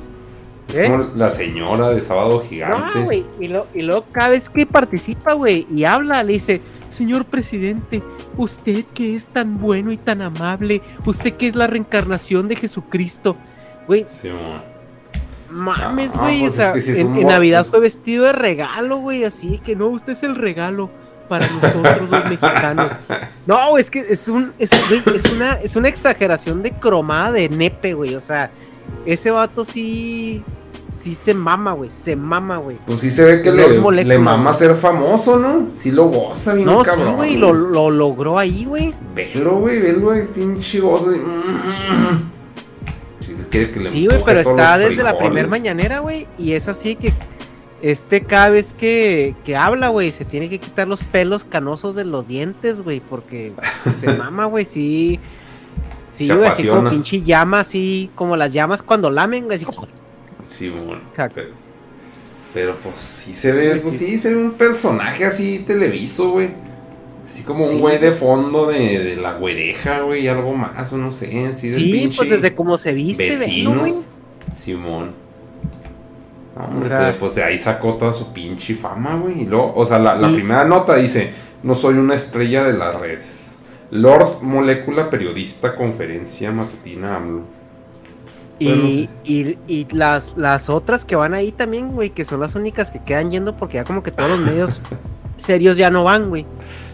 Es ¿Eh? como la señora de Sábado Gigante. No, güey. Y, lo- y luego cada vez que participa, güey, y habla, le dice, señor presidente, usted que es tan bueno y tan amable, usted que es la reencarnación de Jesucristo. Güey, Sí, mon. Mames, güey. pues o sea, es que sí es en, Navidad fue vestido de regalo, güey, así que no, usted es el regalo para nosotros los mexicanos. No, güey, es que es un, es, güey, es una, es una exageración de cromada de nepe, güey. O sea, ese vato sí, sí se mama, güey, se mama, güey. Pues sí se ve que le, Molécula, le mama güey. ser famoso, ¿no? Sí lo goza bien No, sí, cabrón. güey, lo, lo logró ahí, güey. Velo, güey, velo, es pinche gozo. Quiere que le Sí, güey, pero está desde la primera frijoles. mañanera, güey. Y es así que este cada vez que, que habla, güey, se tiene que quitar los pelos canosos de los dientes, güey, porque se mama, güey, sí. Sí, güey, así como pinche llama, así como las llamas cuando lamen, güey, así. Sí. Jac. Pero, pero, pues sí se ve, pues sí. sí se ve un personaje así televiso, güey. Así como un Sí. güey de fondo de, de la güereja, güey, algo más, o no sé, así del Sí, pinche pues desde cómo se viste, güey. vecinos. Simón. No, hombre, O sea- pero pues de ahí sacó toda su pinche fama, güey. Y luego, o sea, la, la Y- primera nota dice: No soy una estrella de las redes. Lord Molécula, periodista, conferencia matutina AMLO. Bueno, Y, y, y las, las otras que van ahí también, güey, que son las únicas que quedan yendo porque ya como que todos los medios serios ya no van, güey.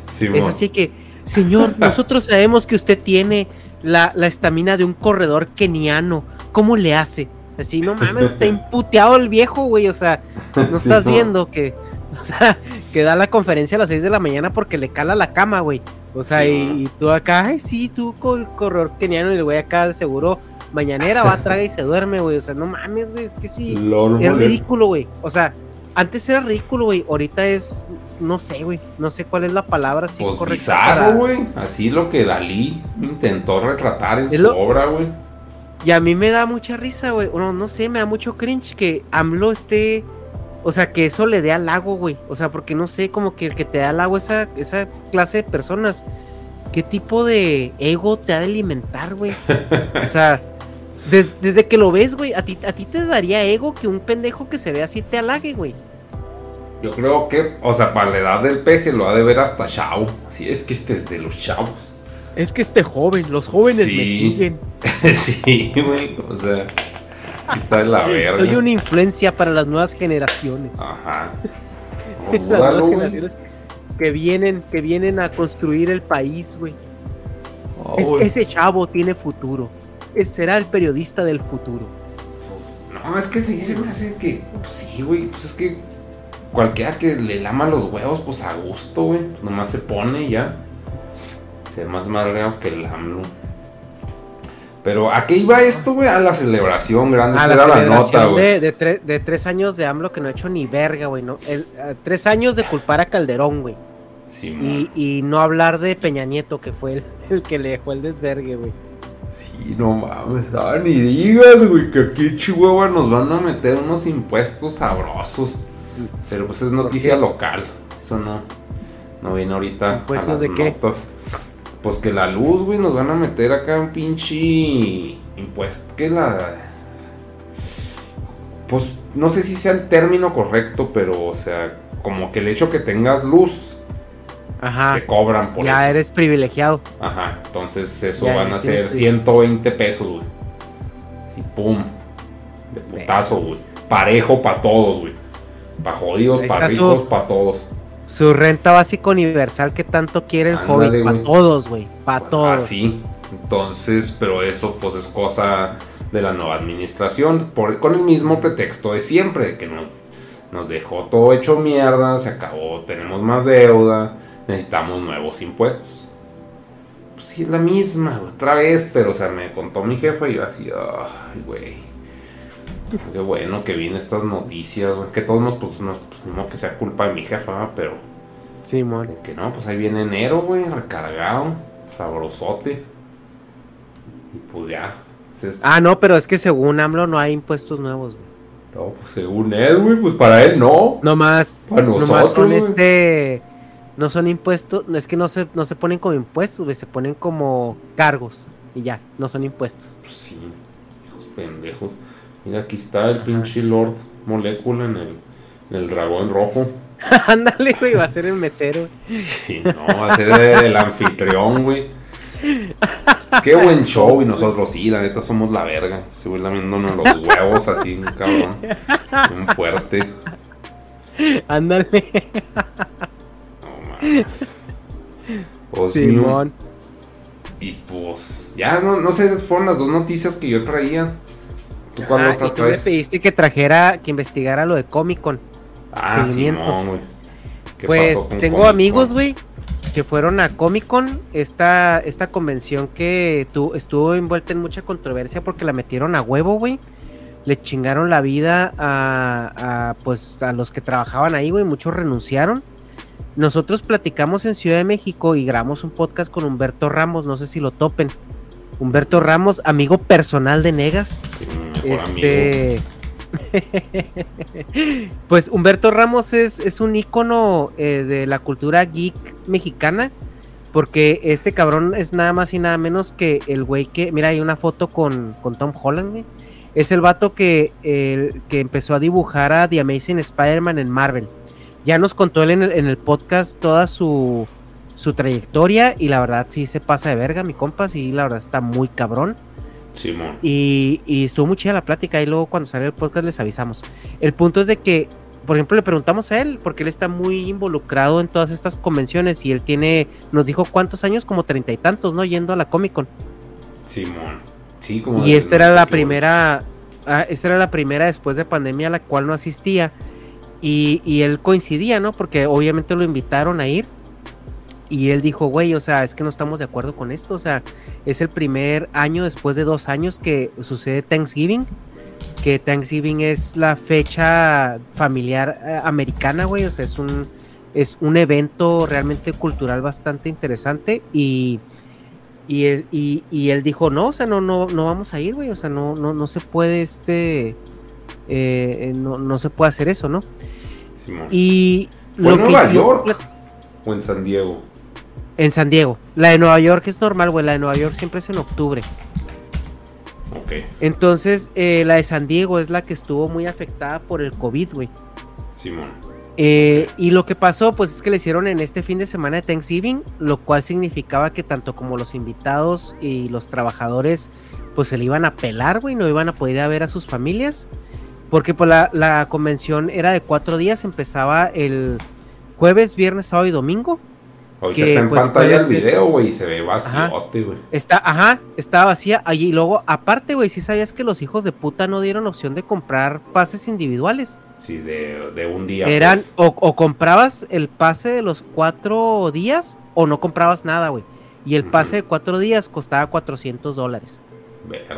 Es así que, señor, nosotros sabemos que usted tiene la la estamina de un corredor keniano. ¿Cómo le hace? Así, no mames, está imputeado el viejo, güey. O sea, no Sí, estás no. viendo que O sea, que da la conferencia a las 6 de la mañana porque le cala la cama, güey. O sea, Sí, y, tú acá, ay, sí, tú con el corredor keniano y el güey acá de seguro mañanera va, traga y se duerme, güey. O sea, no mames, güey, es que sí. Es ridículo, güey. O sea, antes era ridículo, güey. Ahorita es, no sé, güey. No sé cuál es la palabra así Pues correcta. bizarro, para- güey. Así lo que Dalí intentó retratar en Es su lo- obra, güey. Y a mí me da mucha risa, güey. No, no sé, me da mucho cringe que AMLO esté. O sea, que eso le dé halago, güey. O sea, porque no sé, como que el que te da halago esa, esa clase de personas. ¿Qué tipo de ego te ha de alimentar, güey? O sea, des- desde que lo ves, güey, a ti, a ti te daría ego que un pendejo que se ve así te halague, güey. Yo creo que, o sea, para la edad del peje lo ha de ver hasta chavo. Así es que este es de los chavos. Es que este joven, los jóvenes Sí. me siguen. sí, güey. O sea, está de la verga. Soy una influencia para las nuevas generaciones. Ajá. Las nuevas generaciones que vienen, que vienen a construir el país, güey. Oh, Es- güey. ese chavo tiene futuro. Es- será el periodista del futuro. Pues, no, es que sí se me hace que. Pues sí, güey. Pues es que cualquiera que le lama los huevos, pues a gusto, güey. Nomás se pone y ya. Se más madreado que el AMLO. Pero ¿a qué iba esto, güey? A la celebración grande. A Esa la era la nota, güey. de, de, tre- de tres años de AMLO que no ha hecho ni verga, güey. ¿no? El- a tres años de culpar a Calderón, güey. Sí, Y, y no hablar de Peña Nieto, que fue el, el que le dejó el desvergue, güey. Sí, no mames, ah, ni digas, güey, que aquí en Chihuahua nos van a meter unos impuestos sabrosos. Pero pues es noticia local. Eso no, no viene ahorita ¿Impuestos a las de qué? notas. Pues que la luz, güey, nos van a meter acá un pinche impuesto. Que la. Pues no sé si sea el término correcto, pero o sea, como que el hecho que tengas luz, Ajá. te cobran por Ya eso. eres privilegiado. Ajá, entonces eso Ya, van a ser tienes tu- 120 pesos, güey. Así, pum. De putazo, güey. Parejo para todos, güey. Para jodidos, para ricos, para todos. Su renta básica universal que tanto quiere el Ándale, joven. Para todos, güey. Para todos. Así. Entonces, pero eso pues es cosa de la nueva administración. Por, con el mismo pretexto de siempre, que nos, nos dejó todo hecho mierda, se acabó, tenemos más deuda, necesitamos nuevos impuestos. Pues sí, es la misma, otra vez, pero o sea, me contó mi jefe y yo así, ay, güey. Qué bueno que vienen estas noticias, güey. Que todos nos, pues, no, pues, no que sea culpa de mi jefa, pero Simón. de que no, pues ahí viene enero, güey, recargado, sabrosote. Y pues ya. es- Ah, no, pero es que según AMLO no hay impuestos nuevos, güey. no, pues según él, güey, pues para él no. No más. Para nosotros, güey. este. No son impuestos. Es que no se, no se ponen como impuestos, güey. Se ponen como cargos. Y ya, no son impuestos. Pues sí, hijos pendejos. Mira, aquí está el pinche Lord Molécula en el, en el dragón rojo. Ándale, güey, va a ser el mesero. Sí, no, va a ser el anfitrión, güey. Qué buen show, y nosotros sí, la neta somos la verga. Se vuelve viéndonos los huevos así, un cabrón. Un fuerte. Ándale. No mames. Pues, Simón. Y pues, ya no, no sé, fueron las dos noticias que yo traía. ¿Tú cuál Ah, otra y tú me traes? pediste que trajera, que investigara lo de Comic Con. Ah, seguimiento. Simón, güey. ¿Qué Pues tengo amigos, güey, que fueron a Comic Con, esta, esta convención que tu- estuvo envuelta en mucha controversia porque la metieron a huevo, güey. Le chingaron la vida a, a, pues, a los que trabajaban ahí, güey. Muchos renunciaron. Nosotros platicamos en Ciudad de México y grabamos un podcast con Humberto Ramos, no sé si lo topen. Humberto Ramos, amigo personal de Negas. Sí. Este. pues Humberto Ramos es, es un ícono eh, de la cultura geek mexicana. Porque este cabrón es nada más y nada menos que el güey que. Mira, hay una foto con, con Tom Holland, güey. Es el vato que, el, que empezó a dibujar a The Amazing Spider-Man en Marvel. Ya nos contó él en el, en el podcast toda su, su trayectoria. Y la verdad, sí se pasa de verga, mi compa. Sí, la verdad está muy cabrón. Simón. Y, y estuvo muy chida la plática y luego cuando sale el podcast les avisamos. El punto es de que, por ejemplo, le preguntamos a él, porque él está muy involucrado en todas estas convenciones y él tiene, nos dijo cuántos años, como treinta y tantos, ¿no? Yendo a la Comic Con. Simón. Sí, como Y esta era la primera, ah, esta era la primera después de pandemia a la cual no asistía. Y, y él coincidía, ¿no? Porque obviamente lo invitaron a ir. Y él dijo, güey, o sea, es que no estamos de acuerdo con esto. O sea, es el primer año después de dos años que sucede Thanksgiving. Que Thanksgiving es la fecha familiar eh, americana, güey. O sea, es un, es un evento realmente cultural bastante interesante. Y, y, él, y, y él dijo, no, o sea, no, no, no vamos a ir, güey. O sea, no, no, no se puede este. eh, no, no se puede hacer eso, ¿no? Simón. Y ¿Fue en que Nueva yo- York? ¿O en San Diego? En San Diego. La de Nueva York es normal, güey. La de Nueva York siempre es en octubre. Ok. Entonces, eh, la de San Diego es la que estuvo muy afectada por el COVID, güey. Simón. Eh, y lo que pasó, pues es que le hicieron en este fin de semana de Thanksgiving, lo cual significaba que tanto como los invitados y los trabajadores, pues se le iban a pelar, güey, no iban a poder ir a ver a sus familias. Porque pues la, la convención era de cuatro días, empezaba el jueves, viernes, sábado y domingo. Ahorita Que, está en pues, pantalla el video, güey, y se ve vacíote, güey. Está, ajá, estaba vacía allí. Y luego, aparte, güey, sí sabías que los hijos de puta no dieron opción de comprar pases individuales. Sí, de, de un día. Eran, pues. o, o comprabas el pase de los cuatro días o no comprabas nada, güey. Y el pase de cuatro días costaba 400 dólares.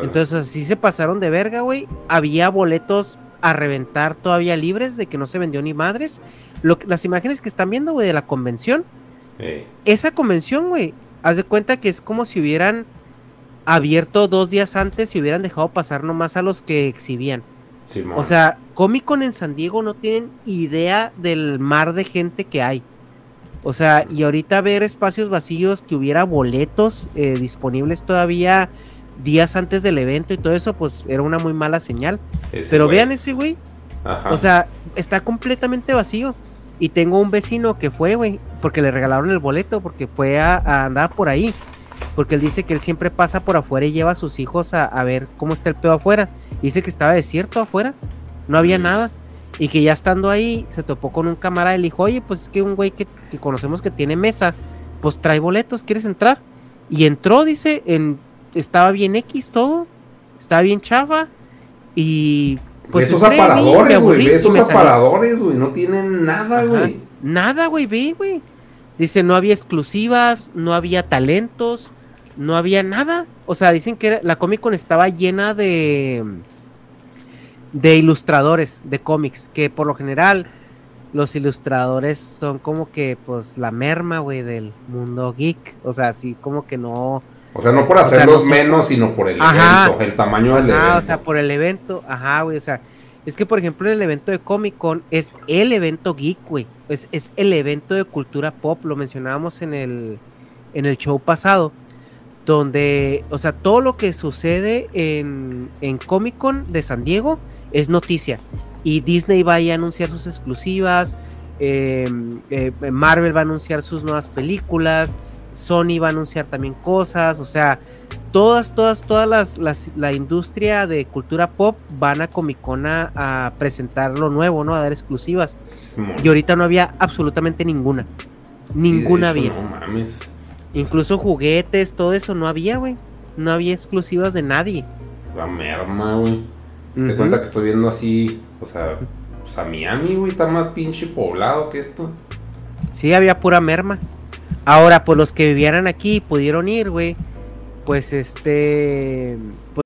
Entonces así se pasaron de verga, güey. Había boletos a reventar todavía libres de que no se vendió ni madres. Lo, las imágenes que están viendo, güey, de la convención. Esa convención, güey, haz de cuenta que es como si hubieran abierto dos días antes y hubieran dejado pasar nomás a los que exhibían. O sea, Comic Con en San Diego no tienen idea del mar de gente que hay. O sea, y ahorita ver espacios vacíos, que hubiera boletos eh, disponibles todavía días antes del evento y todo eso, pues era una muy mala señal. Ese Pero güey. vean ese güey, Ajá. o sea, está completamente vacío. Y tengo un vecino que fue, güey, porque le regalaron el boleto, porque fue a, a andar por ahí. Porque él dice que él siempre pasa por afuera y lleva a sus hijos a, a ver cómo está el pedo afuera. Dice que estaba desierto afuera, no había nada. Y que ya estando ahí, se topó con un camarada y le dijo, oye, pues es que un güey que, que conocemos que tiene mesa, pues trae boletos, ¿quieres entrar? Y entró, dice, en, estaba bien X todo, estaba bien chafa. Y pues esos aparadores, güey. esos aparadores, güey. No tienen nada, güey. Nada, güey, ve, güey. Dice, no había exclusivas, no había talentos, no había nada. O sea, dicen que la Comic Con estaba llena de de ilustradores de cómics, que por lo general los ilustradores son como que pues la merma, güey, del mundo geek. O sea, así como que no O sea, no por O sea, hacerlos son- menos, sino por el Ajá. evento, el tamaño del Ah, evento. o sea, por el evento, ajá, güey, o sea, es que por ejemplo en el evento de Comic Con es el evento geek, güey, es, es el evento de cultura pop, lo mencionábamos en el, en el show pasado, donde, o sea, todo lo que sucede en, en Comic Con de San Diego es noticia, y Disney va a anunciar sus exclusivas, eh, eh, Marvel va a anunciar sus nuevas películas, Sony va a anunciar también cosas, o sea, todas, todas, todas las, las- la industria de cultura pop van a Comic Con a, a presentar lo nuevo, ¿no? A dar exclusivas. Y ahorita no había absolutamente ninguna. Sí, Ninguna hecho, había. No mames. Incluso juguetes, todo eso no había, güey. No había exclusivas de nadie. La merma, güey. Te cuenta que estoy viendo así, o sea, pues a Miami, güey, está más pinche poblado que esto. Sí, había pura merma. Ahora, pues los que vivieran aquí y pudieron ir, güey. Pues este. pues,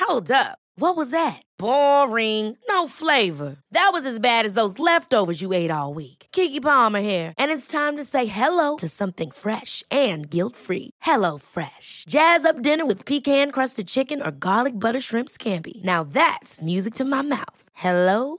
Hold up. What was that? Boring. No flavor. That was as bad as those leftovers you ate all week. Kiki Palmer here, and it's time to say hello to something fresh and guilt-free. Hello Fresh. Jazz up dinner with pecan-crusted chicken or garlic butter shrimp scampi. Now that's music to my mouth. Hello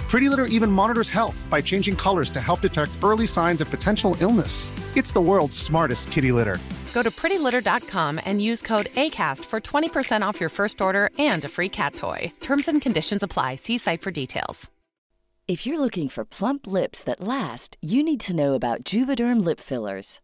Pretty Litter even monitors health by changing colors to help detect early signs of potential illness. It's the world's smartest kitty litter. Go to prettylitter.com and use code ACAST for 20% off your first order and a free cat toy. Terms and conditions apply. See site for details. If you're looking for plump lips that last, you need to know about Juvederm lip fillers.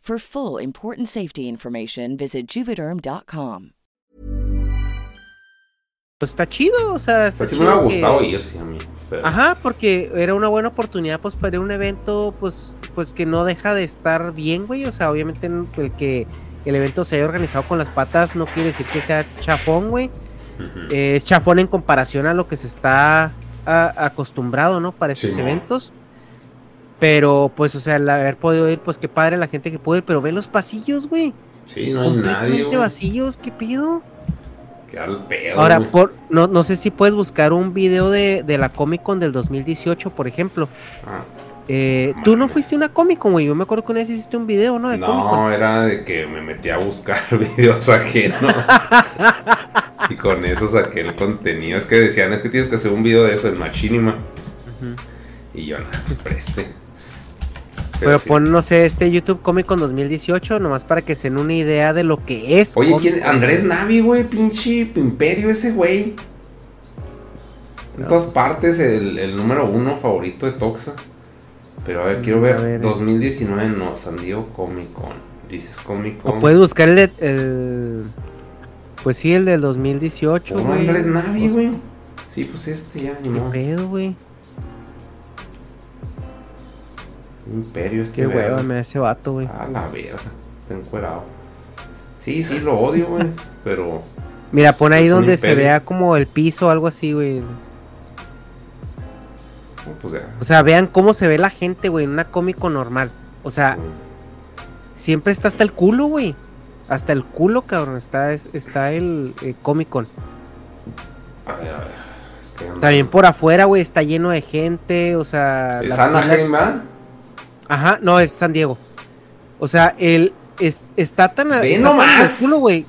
For full important safety information, visit juvederm.com. Pues está chido, o sea, está Pues sí me hubiera que- gustado ir, sí, a mí. pero- Ajá, porque era una buena oportunidad pues para un evento pues pues que no deja de estar bien, güey, o sea, obviamente el que el evento se haya organizado con las patas no quiere decir que sea chafón, güey. Eh, es chafón en comparación a lo que se está a- acostumbrado, ¿no? Para Sí, mo. eventos. Pero pues, o sea, el haber podido ir, pues qué padre la gente que pudo ir, pero ve los pasillos, güey. Sí, no hay nadie, güey. vacíos, ¿qué pido? Qué al pedo. Ahora, por, no, no sé si puedes buscar un video de, de la Comic Con del 2018, por ejemplo. Ah, Eh, Tú no fuiste una Comic Con, güey. Yo me acuerdo que una vez hiciste un video, ¿no? De no, era de que me metí a buscar videos ajenos. y con eso saqué el contenido. Es que decían, es que tienes que hacer un video de eso en Machinima. Y yo, nada, pues preste. Pero sí. pon, no sé, este YouTube Comic Con 2018, nomás para que se den una idea de lo que es. Oye, ¿quién? Andrés Navi, güey, pinche imperio ese güey. En No, todas pues- partes, el, el número uno favorito de Toxa. Pero a ver, quiero ver, a ver, eh. 2019, no, San Diego Comic Con. Dices Comic O Con. puedes buscar el, el- Pues sí, el del 2018, Pon güey. Andrés Navi, Pues, güey. Sí, pues este ya, ni ¿Qué modo. pedo, güey? Imperio este Qué hueva me ese vato, güey. A la verga, está encuerado. Sí, sí, lo odio, güey. Pero. Mira, pon ahí donde se vea como el piso o algo así, güey. pues. O sea, vean cómo se ve la gente, güey, en una cómico normal. O sea, sí. siempre está hasta el culo, güey. Hasta el culo, cabrón. Está, es- está el eh, Comic Con. A ver, a ver. Es que También por afuera, güey, está lleno de gente. O sea. ¿Es Anaheim, filas- ¿verdad? Ajá, no, es San Diego. O sea, el es- está tan. Ve está nomás. culo, güey.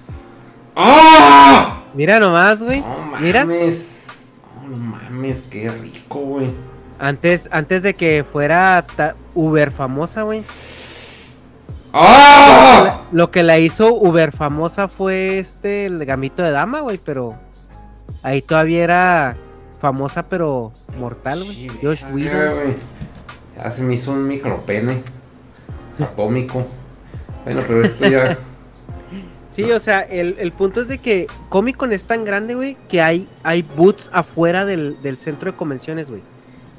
¡Ah! Mira nomás, güey. No Mira. mames. No, mames, qué rico, güey. Antes, antes de que fuera Uber famosa, güey. ¡Ah! Lo que la hizo Uber famosa fue este, el gambito de dama, güey, pero ahí todavía era famosa, pero mortal, güey. Josh Whedon. Ya se me hizo un micropene atómico. Bueno, pero esto ya. Sí, o sea, el, el punto es de que Comic Con es tan grande, güey, que hay, hay booths afuera del, del centro de convenciones, güey.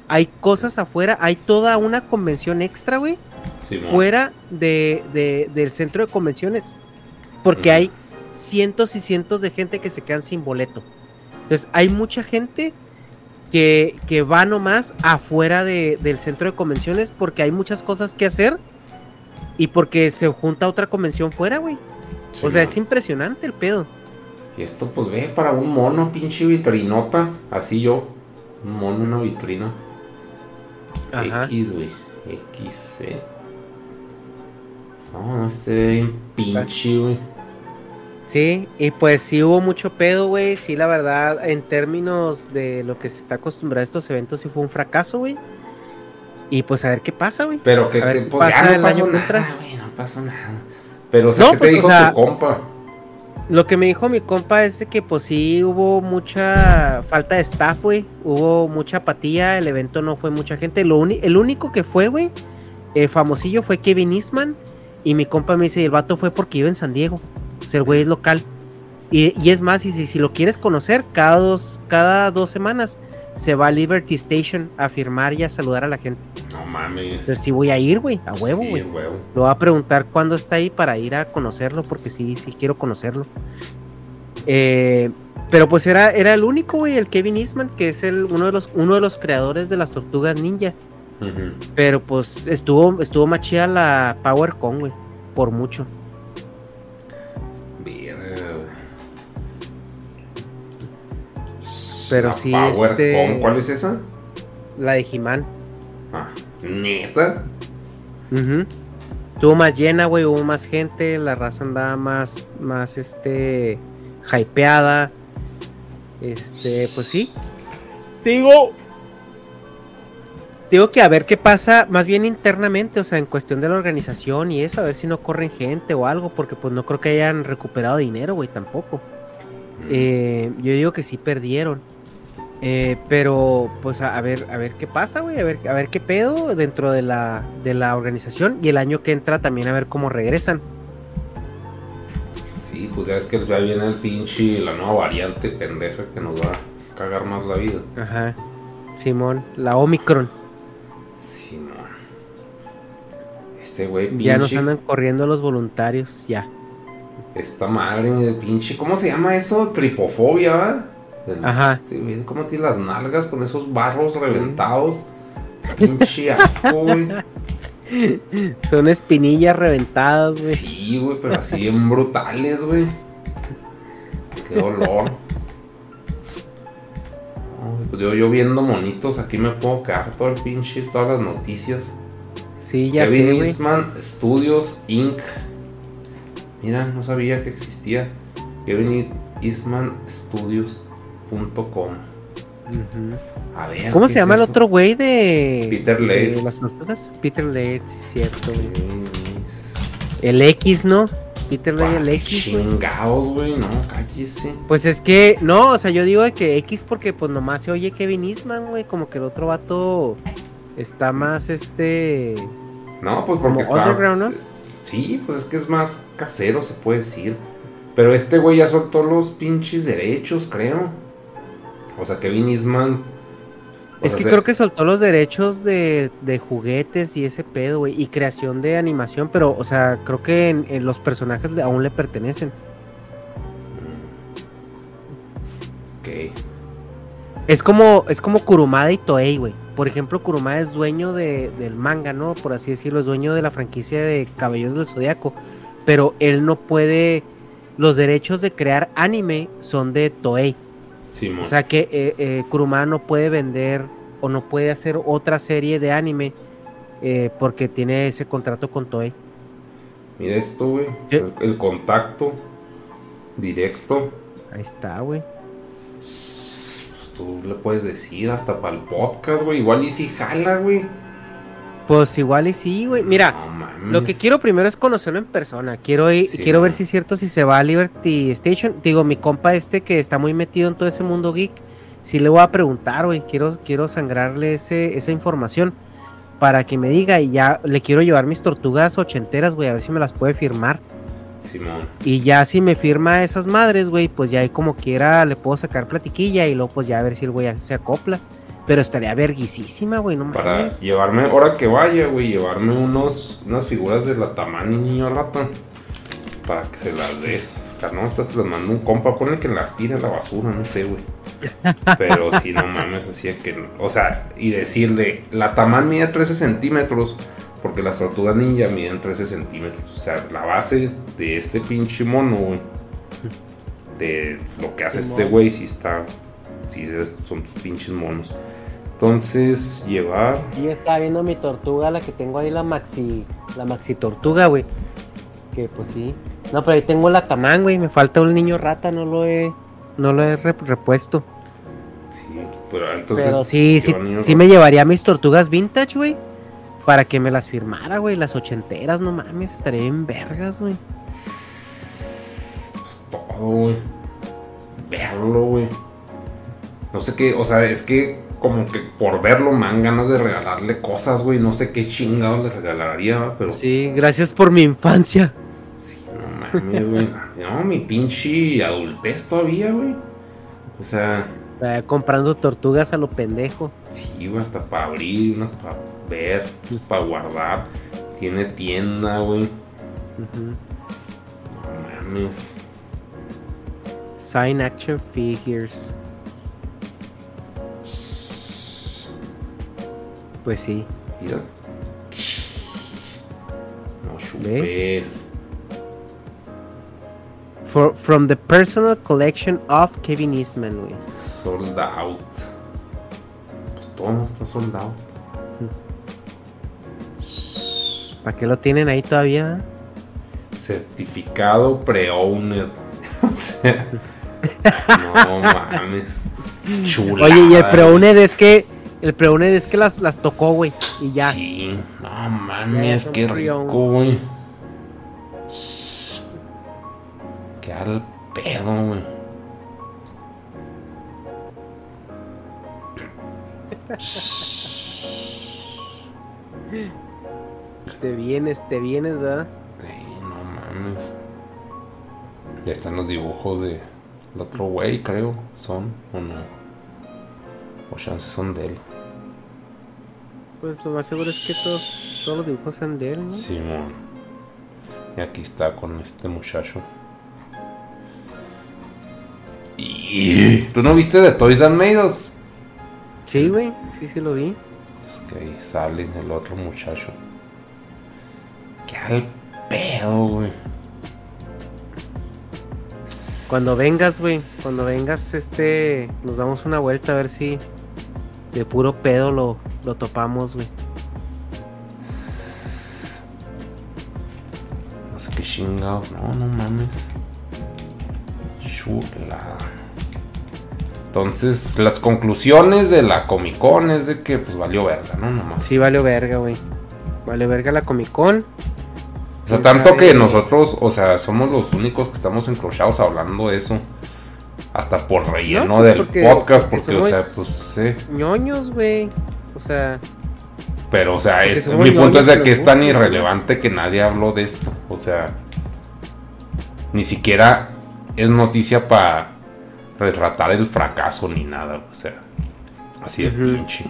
Hay cosas afuera, hay toda una convención extra, güey, Simón. fuera de, de- del centro de convenciones. Porque hay cientos y cientos de gente que se quedan sin boleto. Entonces, hay mucha gente que, que va nomás afuera de- del centro de convenciones porque hay muchas cosas que hacer y porque se junta otra convención fuera, güey. O sea, es impresionante el pedo. Y esto, pues ve para un mono, pinche vitrinota. Así yo. Un mono, una vitrina. Ajá. X, güey. X, eh. No, bien pinche, güey. Sí, y pues sí hubo mucho pedo, güey. Sí, la verdad, en términos de lo que se está acostumbrado a estos eventos, sí fue un fracaso, güey. Y pues a ver qué pasa, güey. Pero que qué pues pasa ya no pasó que nada, güey. No pasó nada. Pero, o sea, No, ¿qué pues, te o dijo sea, tu compa? Lo que me dijo mi compa es de que pues sí hubo mucha falta de staff, güey. Hubo mucha apatía, el evento no fue mucha gente. Lo el único que fue, güey, eh, famosillo fue Kevin Eastman. Y mi compa me dice, el vato fue porque iba en San Diego. O sea, el güey es local. Y, y es más, y si, si lo quieres conocer, cada dos, cada dos semanas se va a Liberty Station a firmar y a saludar a la gente. No mames. Entonces sí voy a ir, güey, a huevo, Sí, güey. huevo. Lo voy a preguntar cuándo está ahí para ir a conocerlo, porque sí, sí quiero conocerlo. Eh, pero pues era, era el único, güey, el Kevin Eastman, que es el, uno, de los, uno de los creadores de las tortugas ninja. Pero pues estuvo, estuvo más chida la PowerCon, güey, por mucho. Pero La sí, Power este- Con, ¿Cuál es esa? La de He-Man. Ah, neta. Ujú. Estuvo más llena, güey, hubo más gente, la raza andaba más, más, este, hypeada. Este, pues sí. Digo, digo que a ver qué pasa, más bien internamente, o sea, en cuestión de la organización y eso, a ver si no corren gente o algo, porque pues no creo que hayan recuperado dinero, güey, tampoco. Mm. Eh, yo digo que sí perdieron. Eh, pero pues a, a ver, a ver qué pasa, güey, a ver, a ver qué pedo dentro de la, de la organización y el año que entra también a ver cómo regresan. Sí, pues ya es que ya viene el pinche, la nueva variante pendeja que nos va a cagar más la vida. Ajá. Simón, la Omicron. No. Este güey, pinche. Ya nos andan corriendo los voluntarios, ya. Esta madre de pinche. ¿Cómo se llama eso? Tripofobia, ¿va? Ajá. este ¿Cómo tiene las nalgas con esos barros reventados? Pinche asco, güey. Son espinillas reventadas, güey. Sí, güey, pero así bien brutales, güey. Qué dolor. Pues yo, yo viendo monitos, aquí me puedo quedar todo el pinche, todas las noticias. Sí, ya Kevin sé. Eastman Studios Inc. Mira, no sabía que existía. Kevin Eastman A ver. ¿Cómo ¿qué se es llama el otro güey de, Peter de Laird. las tortugas? Peter Laird, sí, cierto, güey. El X, ¿no? Peter. Laird, el Ah, X. Chingados, güey, no, cállese. Pues es que, no, o sea, yo digo de que X porque pues nomás se oye Kevin Eastman, güey, como que el otro vato está más, este, No, pues como porque está. underground, ¿no? Sí, pues es que es más casero, se puede decir. Pero este güey ya soltó los pinches derechos, creo. O sea, Kevin Eastman. Es que creo que soltó los derechos de, de juguetes y ese pedo, güey, y creación de animación, pero, o sea, creo que en, en los personajes aún le pertenecen. Ok. Es como, es como Kurumada y Toei, güey. Por ejemplo, Kurumada es dueño de- del manga, ¿no? Por así decirlo, es dueño de la franquicia de Caballeros del Zodiaco. Pero él no puede. Los derechos de crear anime son de Toei. O sea que eh, eh, no puede vender o no puede hacer otra serie de anime eh, porque tiene ese contrato con Toei. Mira esto, güey. El contacto directo. Ahí está, güey. Pues tú le puedes decir hasta para el podcast, güey. Igual y si jala, güey. Pues igual y sí, güey. Mira, No. Lo que quiero primero es conocerlo en persona. Quiero ir, Sí, quiero ver si es cierto si se va a Liberty Station. Digo, mi compa este que está muy metido en todo ese mundo geek, sí le voy a preguntar, güey. Quiero, quiero sangrarle ese, esa información para que me diga y ya le quiero llevar mis tortugas ochenteras, güey, a ver si me las puede firmar. Simón. Y ya si me firma esas madres, güey, pues ya ahí como quiera le puedo sacar platiquilla y luego pues ya a ver si el güey se acopla. Pero estaría verguisísima, güey, no Para mames. llevarme, ahora que vaya, güey, llevarme unos, unas figuras de la Tamani niño rata. Para que se las des. No, estas te las mando un compa. Ponle que las tire a la basura, no sé, güey. Pero si no mames, así que. O sea, y decirle, la Taman mide 13 centímetros. Porque las tortugas ninja miden 13 centímetros. O sea, la base de este pinche mono, güey. De lo que hace este güey, si está. Si son tus pinches monos. Entonces, llevar. Yo estaba viendo mi tortuga, la que tengo ahí, la maxi, la maxi tortuga, güey. Que pues sí. No, pero ahí tengo la tamán, güey. Me falta un niño rata, no lo he, no lo he rep- repuesto. Sí, pero entonces. pero sí, sí, sí me llevaría mis tortugas vintage, güey. Para que me las firmara, güey. Las ochenteras, no mames, estaría bien vergas, güey. Pues todo, güey. Verlo, güey. No sé qué, o sea, es que como que por verlo me dan ganas de regalarle cosas, güey. No sé qué chingado le regalaría, ¿va? pero. Sí, gracias por mi infancia. Sí, no mames, güey. No, mi pinche adultez todavía, güey. O sea, Eh, comprando tortugas a lo pendejo. Sí, güey, hasta para abrir, unas para ver, unas para guardar. Tiene tienda, güey. No mames. Sign action figures. Pues sí. Mira. No chupes. For, from the personal collection of Kevin Eastman, güey. Sold out. Pues todo está sold out. ¿Para qué lo tienen ahí todavía? Certificado pre-owned. o sea. No mames. Chula. Oye, y el preuned es que. El preuned es que las, las tocó, güey. Y ya. Sí, no mames, qué rico, güey. Qué al pedo, güey. Te vienes, te vienes, ¿verdad? Sí, no mames. Ya están los dibujos de el otro güey, creo. ¿Son o no? O chances son de él. Pues lo más seguro es que todos, todos los dibujos sean de él, ¿no? Simón. Y aquí está con este muchacho. Y ¿Tú no viste de Toys and Maidos? Sí, güey. Sí, sí lo vi. Pues que ahí sale el otro muchacho. Qué al pedo, güey. Cuando vengas, güey. Cuando vengas, este. Nos damos una vuelta a ver si. De puro pedo lo, lo topamos, güey. No sé qué chingados. No, no mames. Chula. Entonces, las conclusiones de la Comic Con es de que pues valió verga, ¿no? Nomás. Sí, vale verga, güey. Vale verga la Comic Con. O sea, tanto que nosotros, o sea, somos los únicos que estamos encrochados hablando de eso. Hasta por relleno No, pues, del porque- podcast, porque porque, o sea, pues sí. ñoños, güey. O sea, Pero, o sea, es, mi punto es de que es tan irrelevante que nadie habló de esto. O sea, ni siquiera es noticia para retratar el fracaso ni nada. O sea, así de pinche.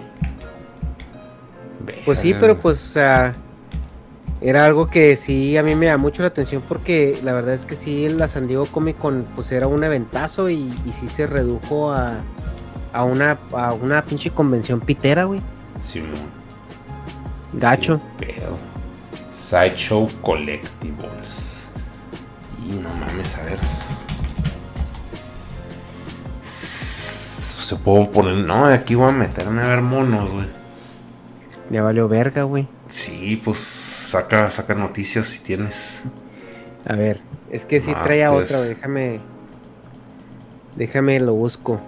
pues sí, pero pues, o sea, era algo que sí a mí me da mucho la atención porque la verdad es que sí, la San Diego Comic Con pues era un eventazo y, y sí se redujo a, a una a una pinche convención pitera, güey. Simón. Gacho. Pedo. Sideshow Collectibles. Y no mames, a ver. Se puedo poner. No, aquí voy a meterme a ver monos, güey. Ya valió verga, güey. Sí, pues saca, saca noticias si tienes. A ver, es que sí traía Masters. otra. Déjame. Déjame lo busco.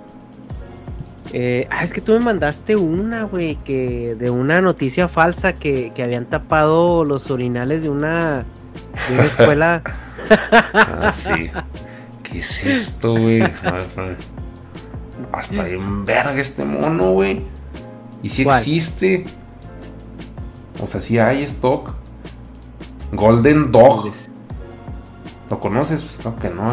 Eh, ah, es que tú me mandaste una, güey, que de una noticia falsa que, que habían tapado los orinales de una, de una escuela. Ah, sí. ¿Qué es esto, güey? A ver, a ver. Hasta en verga este mono, güey. Y si existe. O sea, si hay stock. Golden Dog. ¿Lo conoces? Pues creo que no.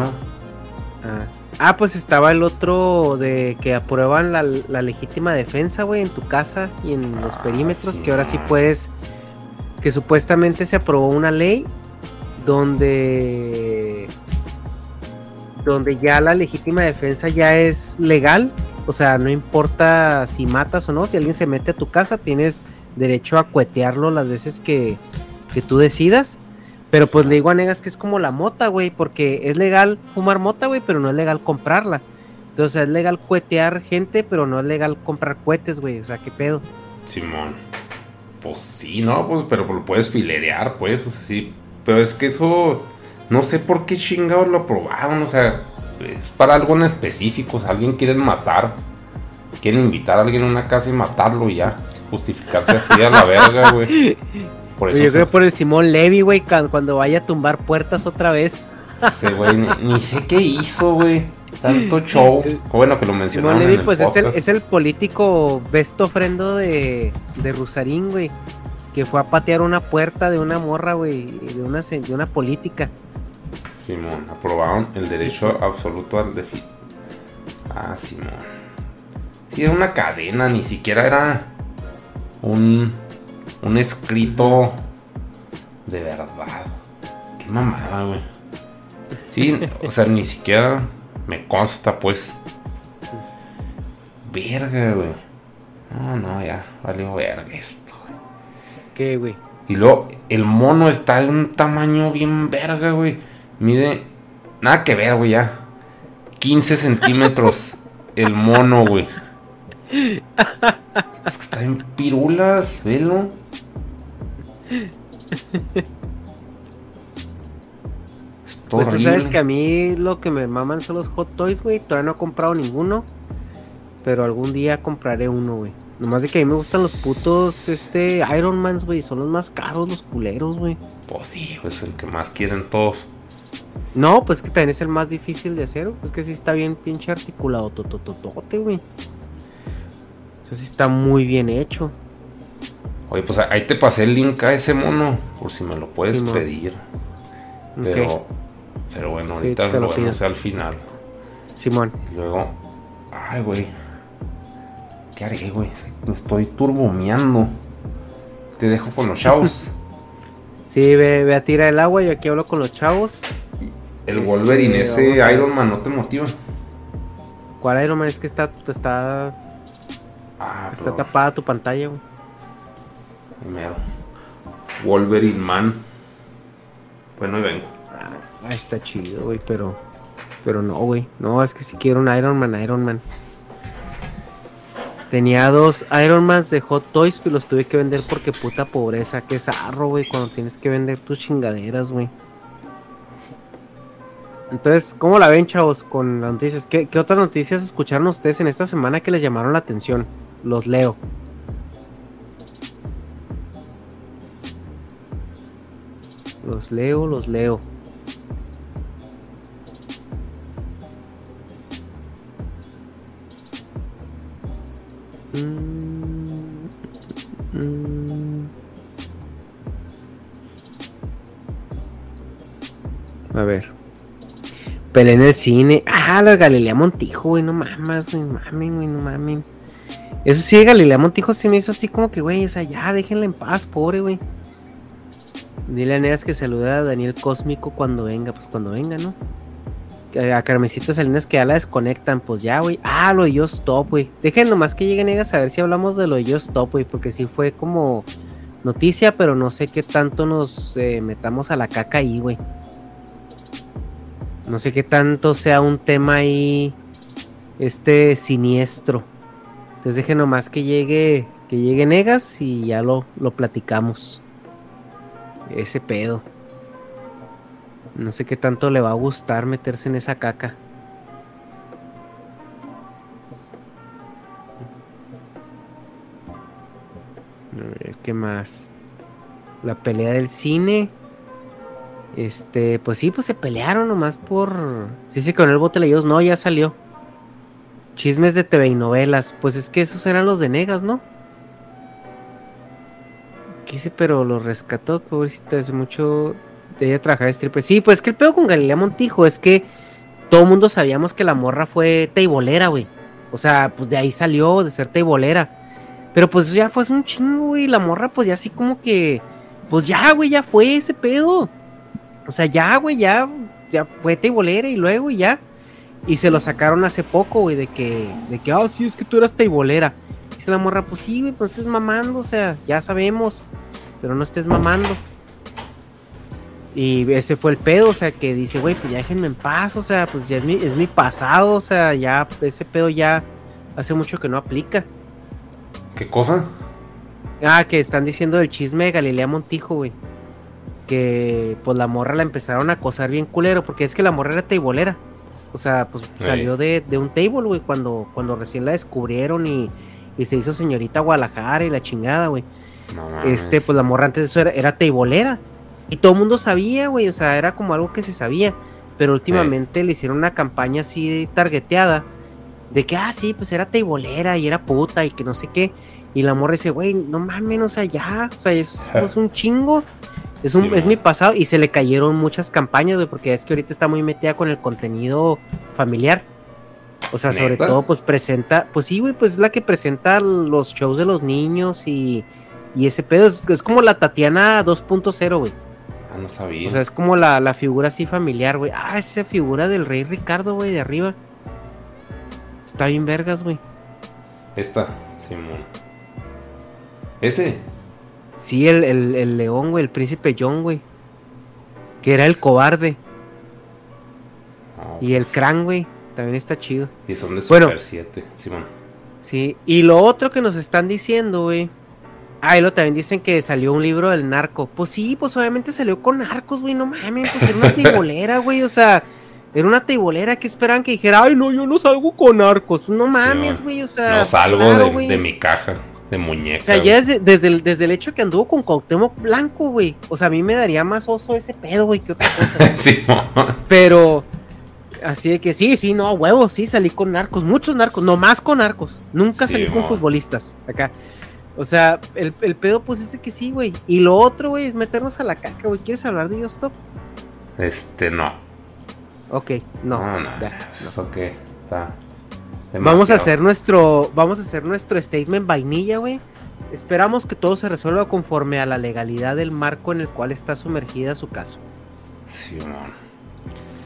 Ah. Ah, pues estaba el otro de que aprueban la, la legítima defensa, güey, en tu casa y en los Ah, perímetros, sí, que ahora sí puedes, que supuestamente se aprobó una ley donde, donde ya la legítima defensa ya es legal, o sea, no importa si matas o no, si alguien se mete a tu casa, tienes derecho a cuetearlo las veces que, que tú decidas. Pero pues le digo a Negas que es como la mota, güey, porque es legal fumar mota, güey, pero no es legal comprarla. Entonces es legal cuetear gente, pero no es legal comprar cohetes, güey. O sea, qué pedo. Simón. Pues sí, no, pues, pero lo puedes filerear, pues, o sea, sí. Pero es que eso. No sé por qué chingados lo aprobaron, o sea, es para algo en específico. O sea, alguien quiere matar. Quieren invitar a alguien a una casa y matarlo y ya. Justificarse así a la verga, güey. Por eso Yo creo se- por el Simón Levy, güey, cuando vaya a tumbar puertas otra vez. ese güey ni, ni sé qué hizo, güey. Tanto show. Bueno, que lo mencionaron. Simón Levy, el pues es el, es el político besto ofrendo de, de Rusarín, güey. Que fue a patear una puerta de una morra, güey, de una, de una política. Simón, aprobaron el derecho absoluto al defi. Ah, Simón. Sí, era una cadena, ni siquiera era un, un escrito de verdad. Qué mamada, güey. Sí, o sea, ni siquiera me consta, pues. Verga, güey. No, no, ya, valió verga esto, güey. ¿Qué, güey? Y luego, el mono está de un tamaño bien verga, güey. Mide, nada que ver, güey, ya. 15 centímetros el mono, güey. Es que está en pirulas, velo. Es Pues tú sabes que a mí lo que me maman son los hot toys, güey. Todavía no he comprado ninguno. Pero algún día compraré uno, güey. Nomás de que a mí me gustan los putos, este, Iron Mans, güey. Son los más caros, los culeros, güey. Pues sí, es el que más quieren todos. No, pues que también es el más difícil de hacer. Pues que sí está bien pinche articulado, totototote, güey. Eso sí está muy bien hecho. Oye, pues ahí te pasé el link a ese mono, por si me lo puedes pedir. Pero, pero bueno, Sí, ahorita te lo lo vemos al final. Simón. Y luego, ay, güey. ¿Qué haré, güey? Me estoy turbomeando. Te dejo con los chavos. Sí, ve, ve a tirar el agua. Yo aquí hablo con los chavos. El Este, Wolverine, ese Iron Man, ¿no te motiva? ¿Cuál Iron Man? Es que está, está, Ah, está pero- tapada tu pantalla, güey. Primero. Wolverine Man. Bueno, ahí vengo. Ah, está chido, güey, pero. Pero no, güey. No, es que si quiero un Iron Man, Iron Man. Tenía dos Iron Mans de Hot Toys, pero los tuve que vender porque puta pobreza. Que es arro, güey, cuando tienes que vender tus chingaderas, güey. Entonces, ¿cómo la ven, chavos, con las noticias? ¿Qué, qué otras noticias escucharon ustedes en esta semana que les llamaron la atención? Los leo. Los leo, los leo. Mm, mm. A ver. Pelea en el cine. Ah, la Galilea Montijo, güey. No mames, güey. Mamen, güey. No mamen. Eso sí, Galilea Montijo sí me hizo así como que, güey. O sea, ya déjenla en paz, pobre, güey. Dile a Neas que saluda a Daniel Cósmico cuando venga. Pues cuando venga, ¿no? A Carmesita Salinas que ya la desconectan. Pues ya, güey. Ah, lo de Yo Stop, güey. Dejen nomás que llegue Negas a ver si hablamos de lo de Yo Stop, güey. Porque sí fue como noticia, pero no sé qué tanto nos eh, metamos a la caca ahí, güey. No sé qué tanto sea un tema ahí. Este siniestro. Entonces dejen nomás que llegue. Que llegue Negas y ya lo, lo platicamos. Ese pedo. No sé qué tanto le va a gustar meterse en esa caca. A ver, ¿qué más? La pelea del cine. Este, pues sí, pues se pelearon nomás por. Sí, sí, con el bote ellos no, ya salió. Chismes de TV y novelas. Pues es que esos eran los de Negas, ¿no? ¿Qué hice? Pero lo rescató, pobrecita, hace mucho de ella trabajar de stripper. Sí, pues es que el pedo con Galilea Montijo es que todo mundo sabíamos que la morra fue teibolera, güey. O sea, pues de ahí salió de ser teibolera. Pero pues ya fue un chingo, güey. La morra, pues ya así como que. Pues ya, güey, ya fue ese pedo. O sea, ya, güey, ya. Ya fue teibolera y luego y ya. Y se lo sacaron hace poco, güey, de que. De que, ah, sí, es que tú eras teibolera. Dice la morra, pues sí, güey, pero estés mamando, o sea, ya sabemos. Pero no estés mamando. Y ese fue el pedo, o sea, que dice, güey, pues ya déjenme en paz, o sea, pues ya es mi, es mi pasado, o sea, ya ese pedo ya hace mucho que no aplica. ¿Qué cosa? Ah, que están diciendo el chisme de Galilea Montijo, güey. Que pues la morra la empezaron a acosar bien culero, porque es que la morra era teibolera. O sea, pues salió de, de un table, güey, cuando, cuando recién la descubrieron y, y se hizo señorita Guadalajara y la chingada, güey. No. Este, pues la morra antes de eso era, era teibolera. Y todo el mundo sabía, güey, o sea, era como algo que se sabía. Pero últimamente le hicieron una campaña así targeteada. De que, ah, sí, pues era teibolera y era puta y que no sé qué. Y la morra dice, güey, no mames, o sea, ya. O sea, es, es un chingo. Es, un, Sí, es mi pasado. Y se le cayeron muchas campañas, güey, porque es que ahorita está muy metida con el contenido familiar. O sea, sobre todo, pues presenta, pues sí, güey, pues es la que presenta los shows de los niños y, y ese pedo. Es, es como la Tatiana 2.0, güey. Ah, no sabía. O sea, es como la, la figura así familiar, güey. Ah, esa figura del rey Ricardo, güey, de arriba. Está bien vergas, güey. Esta, Simón. Ese. Sí, el, el, el león, güey, el príncipe John, güey. Que era el cobarde. Ah, Y el pues, crán, güey. También está chido. Y son de Bueno. Super 7, Simón. Sí. Y lo otro que nos están diciendo, güey. Ah, y lo también dicen que salió un libro del narco. Pues sí, pues obviamente salió con narcos, güey. No mames, pues era una teibolera, güey. O sea, era una teibolera que esperaban que dijera, ay, no, yo no salgo con narcos. No mames, Sí, güey. O sea, no salgo claro, de, mi caja de muñeca. O sea, ya desde, desde, el, desde el hecho que anduvo con Cuauhtémoc Blanco, güey. O sea, a mí me daría más oso ese pedo, güey, que otra cosa. Simón. Pero, así de que sí, sí, no, huevo, sí, salí con narcos, muchos narcos, no más con narcos. Nunca Sí, salí con futbolistas, acá. O sea, el, el pedo, pues ese que sí, güey. Y lo otro, güey, es meternos a la caca, güey. ¿Quieres hablar de Stop? Este, no. Ok, no. No, no. ya, no. Que está. Vamos a hacer nuestro, vamos a hacer nuestro statement vainilla, güey. Esperamos que todo se resuelva conforme a la legalidad del marco en el cual está sumergida su caso. Simón.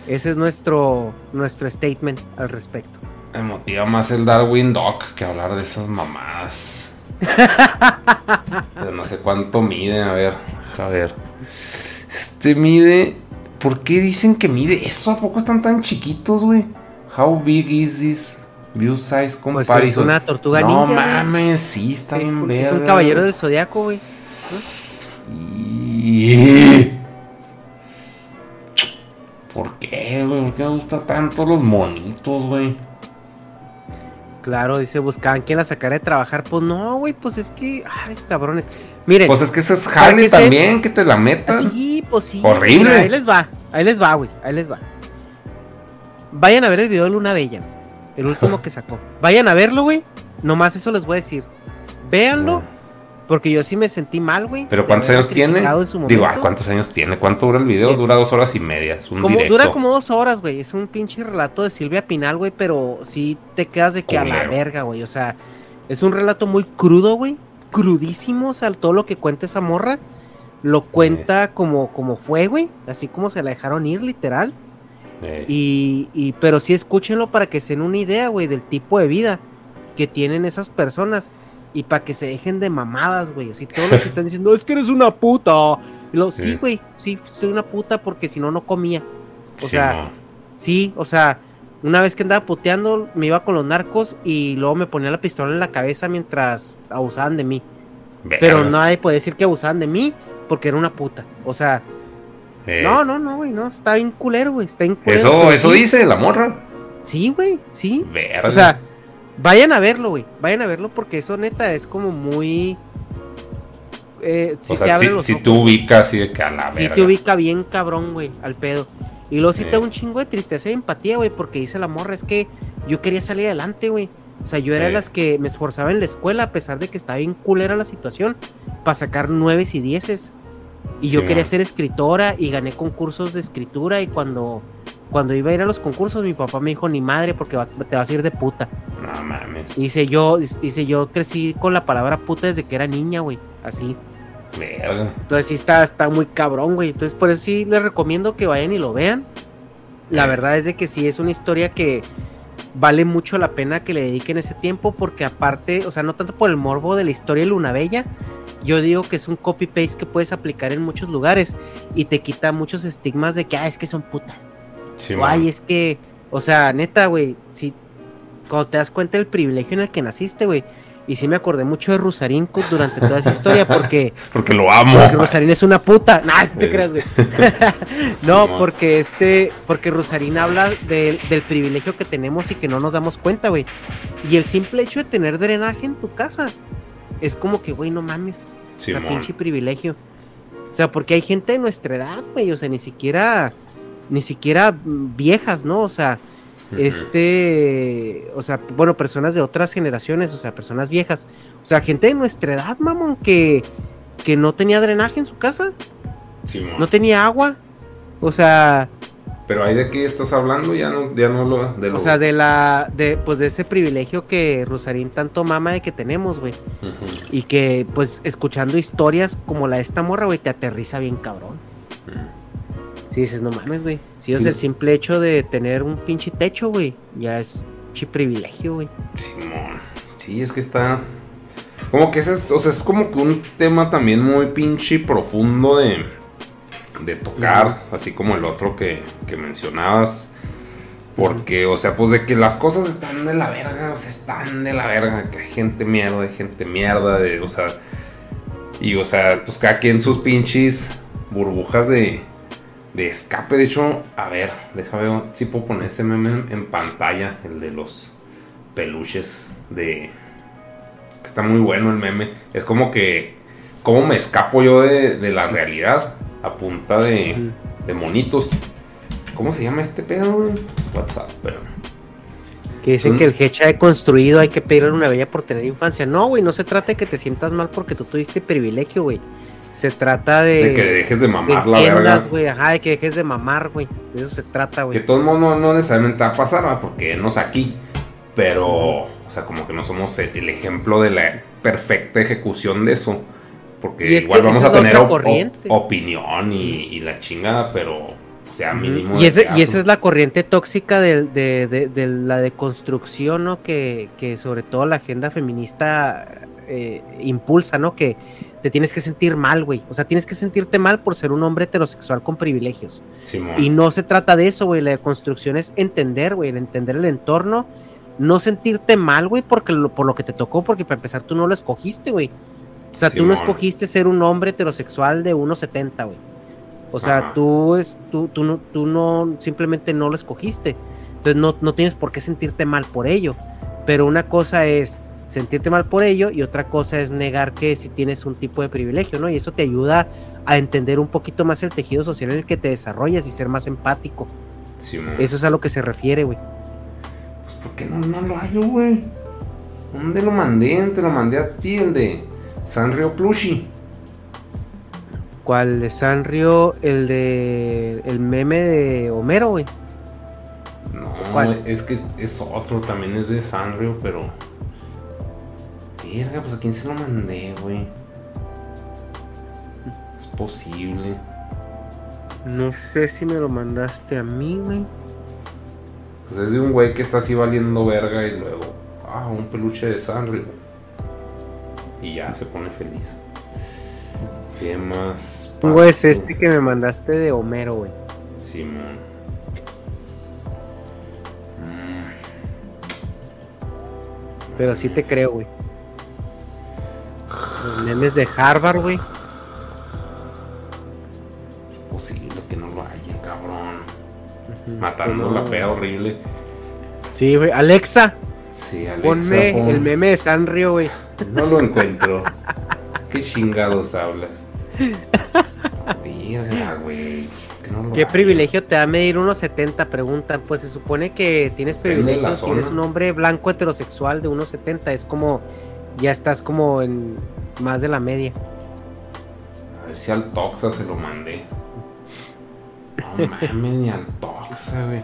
Ese es nuestro, nuestro statement al respecto. Me motiva más el Darwin Dog que hablar de esas mamadas. Pero no sé cuánto mide, a ver, a ver. Este mide. ¿Por qué dicen que mide eso? ¿A poco están tan chiquitos, güey? How big is this view size Pues comparison? es una tortuga no ninja. güey. mames, sí, está Es, bien un- es un caballero del zodiaco, güey. Y- ¿Por qué, güey? ¿Por qué me gustan tanto los monitos, güey? Claro, dice, buscaban quien la sacara de trabajar. Pues no, güey, pues es que, ay, cabrones. Miren, Pues es que eso es Harley que se- también, que te la metan. sí, pues sí. Horrible. mira, ahí les va, ahí les va, güey, ahí les va. Vayan a ver el video de Luna Bella, el último que sacó. Vayan a verlo, güey. Nomás eso les voy a decir. Véanlo, porque yo sí me sentí mal, güey. Pero ¿cuántos años tiene? Digo, ah, momento. ¿cuántos años tiene? ¿Cuánto dura el video? Dura dos horas y media. Es un Como, directo. dura como dos horas, güey. Es un pinche relato de Silvia Pinal, güey. Pero sí te quedas de que a la verga, güey. O sea, es un relato muy crudo, güey. Crudísimo. O sea, todo lo que cuenta esa morra. Lo cuenta como, como fue, güey. Así como se la dejaron ir, literal. Y, y, pero sí escúchenlo para que se den una idea, güey, del tipo de vida que tienen esas personas. Y para que se dejen de mamadas, güey. Así todos los que están diciendo, es que eres una puta. Y lo, sí, güey, sí, soy una puta porque si no, no comía. O sí, sea, no. Sí, o sea, una vez que andaba puteando, me iba con los narcos y luego me ponía la pistola en la cabeza mientras abusaban de mí. Pero nadie puede decir que abusaban de mí porque era una puta. O sea, Eh, no, no, no, güey, no, está bien culero, güey, está bien culero. Eso, eso sí, dice la morra. Sí, güey, sí. Verga. O sea, vayan a verlo, güey, vayan a verlo porque eso neta es como muy... Eh, sí o te sea, abre si, los si ojos, tú ubicas así de que a la verga. te ubica bien cabrón, güey, al pedo. Y luego sí te da un chingo de tristeza y empatía, güey, porque dice la morra, es que yo quería salir adelante, güey. O sea, yo era de Sí. las que me esforzaba en la escuela, a pesar de que estaba bien culera la situación, para sacar nueves y dieces. Y yo Sí, quería man. ser escritora y gané concursos de escritura y cuando, cuando iba a ir a los concursos mi papá me dijo, ni madre, porque te vas a ir de puta. No mames. Dice, yo, dice, yo crecí con la palabra puta desde que era niña, güey, así. Verga. Entonces sí está, está muy cabrón, güey. Entonces por eso sí les recomiendo que vayan y lo vean. La Eh. verdad es de que sí es una historia que vale mucho la pena que le dediquen ese tiempo porque aparte, o sea, no tanto por el morbo de la historia de Luna Bella, yo digo que es un copy-paste que puedes aplicar en muchos lugares y te quita muchos estigmas de que, ah, es que son putas. Sí, ay, es que, o sea, neta, güey, si cuando te das cuenta del privilegio en el que naciste, güey, y sí me acordé mucho de Rusarín durante toda esa historia porque... Porque lo amo. Porque Rosarín es una puta. Nah, no te Sí. creas, güey. no, porque este, porque Rosarín habla del- del privilegio que tenemos y que no nos damos cuenta, güey. Y el simple hecho de tener drenaje en tu casa es como que, güey, no mames. O sea, pinche privilegio. O sea, porque hay gente de nuestra edad, güey. O sea, ni siquiera, ni siquiera viejas, ¿no? O sea, este, o sea, bueno, personas de otras generaciones, o sea, personas viejas. O sea, gente de nuestra edad, mamón, que, que no tenía drenaje en su casa Simón. no tenía agua. O sea, Pero ahí de qué estás hablando, ya no, ya no lo, de lo... O sea, de la, de, pues de ese privilegio que Rosarín tanto mama de que tenemos, güey. Y que, pues, escuchando historias como la de esta morra, güey, te aterriza bien cabrón. Sí, dices, no mames, güey. Si es Sí. el simple hecho de tener un pinche techo, güey, ya es chi privilegio, güey. Simón. Sí, es que está. Como que ese es, o sea, es como que un tema también muy pinche profundo de, de tocar, así como el otro que, que mencionabas. Porque, o sea, pues de que las cosas están de la verga, o sea, están de la verga, que hay gente mierda, hay gente mierda, de, o sea, y o sea, pues cada quien sus pinches burbujas de, de escape. De hecho, a ver, déjame ver si puedo poner ese meme en, pantalla, el de los peluches de... Está muy bueno el meme. Es como que... ¿Cómo me escapo yo de, de la realidad? A punta de, de monitos. ¿Cómo se llama este pedo? WhatsApp, pero... Que dicen Son- que el hecha de construido hay que pedirle una bella por tener infancia. No, güey, no se trata de que te sientas mal porque tú tuviste privilegio, güey. Se trata de. De que dejes de mamar de la verga. güey, ajá, de que dejes de mamar, güey. De eso se trata, Que güey. todo el mundo no necesariamente va a pasar, ¿va? porque no es aquí. Pero, o sea, como que no somos el ejemplo de la perfecta ejecución de eso. Porque igual que vamos a tener op- opinión y, y la chingada, pero, o sea, mínimo. Y, de ese, y esa es la corriente tóxica del- de, de- de la deconstrucción, ¿no? Que, que sobre todo la agenda feminista eh, impulsa, ¿no? Que te tienes que sentir mal, güey. O sea, tienes que sentirte mal por ser un hombre heterosexual con privilegios. Y no se trata de eso, güey. La deconstrucción es entender, güey, el entender el entorno. No sentirte mal, güey, porque lo- por lo que te tocó, porque para empezar tú no lo escogiste, güey. O sea, tú no escogiste ser un hombre heterosexual de 1.70, güey. O sea, Ajá. tú, es, tú, tú, no, tú no, simplemente no lo escogiste. Entonces no, no tienes por qué sentirte mal por ello. Pero una cosa es sentirte mal por ello y otra cosa es negar que si tienes un tipo de privilegio, ¿no? Y eso te ayuda a entender un poquito más el tejido social en el que te desarrollas y ser más empático. Simón. Eso es a lo que se refiere, güey. ¿Por qué no, no lo hallo, güey? ¿Dónde lo mandé? Te lo mandé a ti, el de Sanrio Plushi. ¿Cuál de Sanrio? El de. El meme de Homero, güey. No, ¿Cuál? es que es, es otro, también es de Sanrio, pero. Verga, pues a quién se lo mandé, güey. Es posible. No sé si me lo mandaste a mí, güey. Pues es de un güey que está así valiendo verga y luego. Ah, un peluche de Sanrio. Y ya se pone feliz. ¿Qué más? Güey, es pasó? este que me mandaste de Homero, güey. Simón. Mm, Pero sí te creo, güey. Los memes de Harvard, güey. es posible que no lo haya, cabrón. Matando que no. la fea horrible. Sí, güey. Alexa, Sí, Alexa. ponme pon- el meme de Sanrio, güey. No lo encuentro. ¿Qué chingados hablas? Verga, güey. no ¿Qué privilegio te da medir 1.70? Preguntan. Pues se supone que tienes la privilegio si eres un hombre blanco heterosexual de 1.70. Es como. Ya estás como en más de la media. A ver si al Toxa se lo mandé. No mames, ni al Toxa, güey.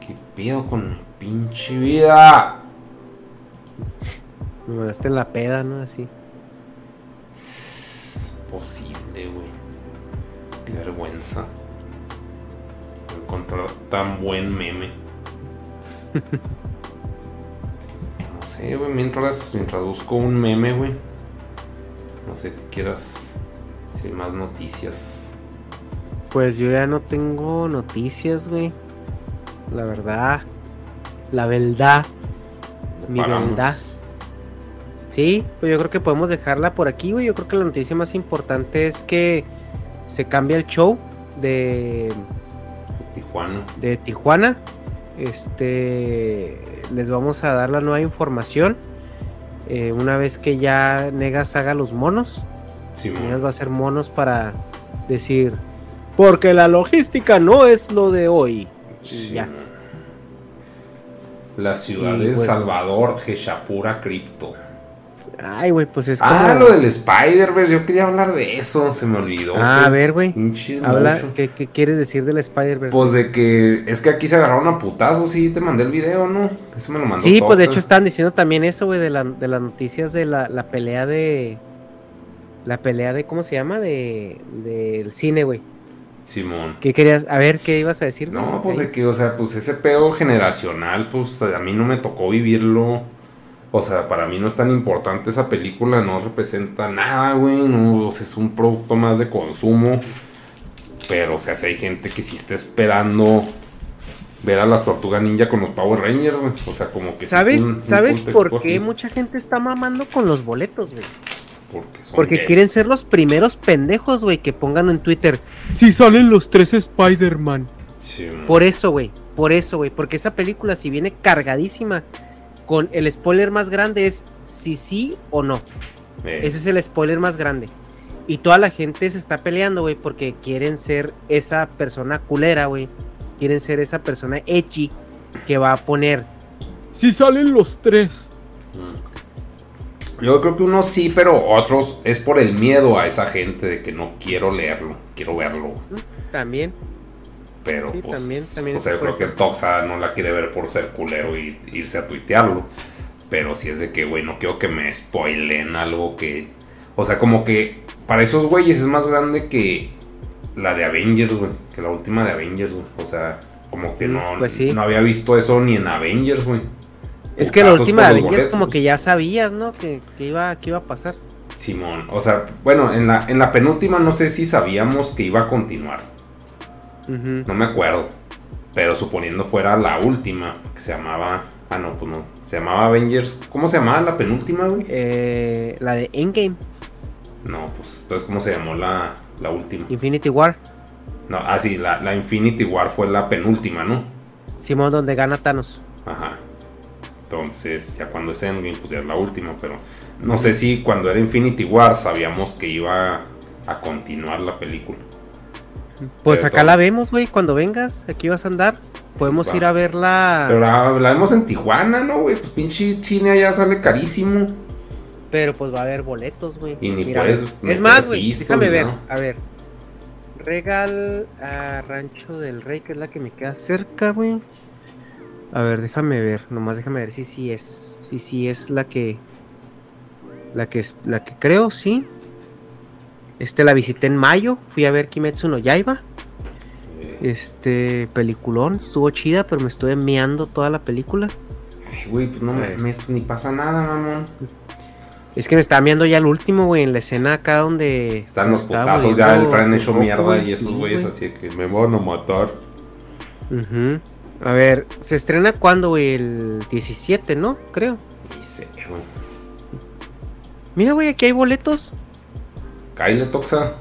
¿Qué pedo con mi pinche vida? Me mandaste la peda, ¿no? Así. Es posible, güey. Qué vergüenza. Encontrar tan buen meme. No sé, güey. Mientras, mientras busco un meme, güey. No sé qué quieras. Si hay más noticias. Pues yo ya no tengo noticias, güey. La verdad. La verdad. Mi Paramos. verdad. Sí, pues yo creo que podemos dejarla por aquí, güey. Yo creo que la noticia más importante es que se cambia el show de, Tijuana. de Tijuana. Este, les vamos a dar la nueva información. Eh, una vez que ya Negas haga los monos. Simón. Negas va a hacer monos para decir, porque la logística no es lo de hoy. Y Sí, ya. La ciudad Y, de pues, Salvador, Geshapura Crypto. Ay, güey, pues es como... Ah, lo del Spider-Verse, yo quería hablar de eso, se me olvidó. Ah, a ver, güey. Habla. ¿qué, qué quieres decir del Spider-Verse? Pues de que es que aquí se agarraron a putazos, sí, te mandé el video, ¿no? Eso me lo mandó Sí, pues de hecho estaban diciendo también eso, güey, de, la, de las noticias de la, la pelea de... La pelea de, ¿cómo se llama? De del cine, güey. Simón. ¿Qué querías? A ver, ¿qué ibas a decir? No, pues de que, o sea, pues ese pedo generacional, pues a mí no me tocó vivirlo. O sea, para mí no es tan importante esa película, no representa nada, güey. No, o sea, es un producto más de consumo. Pero, o sea, si hay gente que sí está esperando ver a las tortugas ninja con los Power Rangers, güey. O sea, como que sí es ¿Sabes, un- ¿sabes por qué así, mucha gente está mamando con los boletos, güey? Porque, son Porque gays. quieren ser los primeros pendejos, güey, que pongan en Twitter. Si salen los tres Spider-Man. Sí. Por eso, güey. Por eso, güey. Porque esa película, si viene cargadísima, con el spoiler más grande es si sí o no. Eh, Ese es el spoiler más grande. Y toda la gente se está peleando, güey, porque quieren ser esa persona culera, güey. Quieren ser esa persona edgy que va a poner. Si salen los tres. mm. Yo creo que unos sí, pero otros es por el miedo a esa gente de que no quiero leerlo, quiero verlo. También. Pero Sí, pues, también- también o sea, yo creo que. Toxa no la quiere ver por ser culero y irse a tuitearlo. Pero si es de que, güey, no quiero que me spoilen algo que... O sea, como que para esos güeyes es más grande que la de Avengers, güey. Que la última de Avengers, güey. O sea, como que Mm, no, pues sí. no había visto eso ni en Avengers, güey. Es que la última de Avengers boletos. como que ya sabías, ¿no? Que, que iba, que iba a pasar. Simón, o sea, bueno, en la, en la penúltima no sé si sabíamos que iba a continuar. No me acuerdo. Pero suponiendo fuera la última, que se llamaba. Ah, no, pues no. Se llamaba Avengers. ¿Cómo se llamaba la penúltima, güey? Eh, la de Endgame, No, pues entonces, ¿cómo se llamó la, la última? Infinity War. No, ah, sí, la, la Infinity War fue la penúltima, ¿no? Simón, donde gana Thanos. Ajá. Entonces, ya cuando es Endgame, pues ya es la última, pero no sé si cuando era Infinity War sabíamos que iba a continuar la película. Pues acá todo- la vemos, güey, cuando vengas. Aquí vas a andar. Podemos Va. ir a verla. Pero la, la vemos en Tijuana, ¿no, güey? Pues pinche cine allá sale carísimo. Pero pues va a haber boletos, güey. Y ni Mira, puedes Es más, güey, déjame ver. A ver. Regal a Rancho del Rey, que es la que me queda cerca, güey. A ver, déjame ver. Nomás déjame ver si sí es. Si sí es la que. La que es. La que creo, sí. Este la visité en mayo. Fui a ver Kimetsu no Yaiba. Eh, Este. Peliculón. Estuvo chida, pero me estuve meando toda la película. Ay, güey, pues no me, me- ni pasa nada, mamón. Es que me estaba meando ya el último, güey, en la escena acá donde. Están los putazos ya, el Fran hecho mierda y esos güeyes güey. así que me van a matar. Ujú. A ver, se estrena cuándo, güey? El 17, ¿no? Creo. Sé, güey. Mira, güey, aquí hay boletos. Kyle Toxa.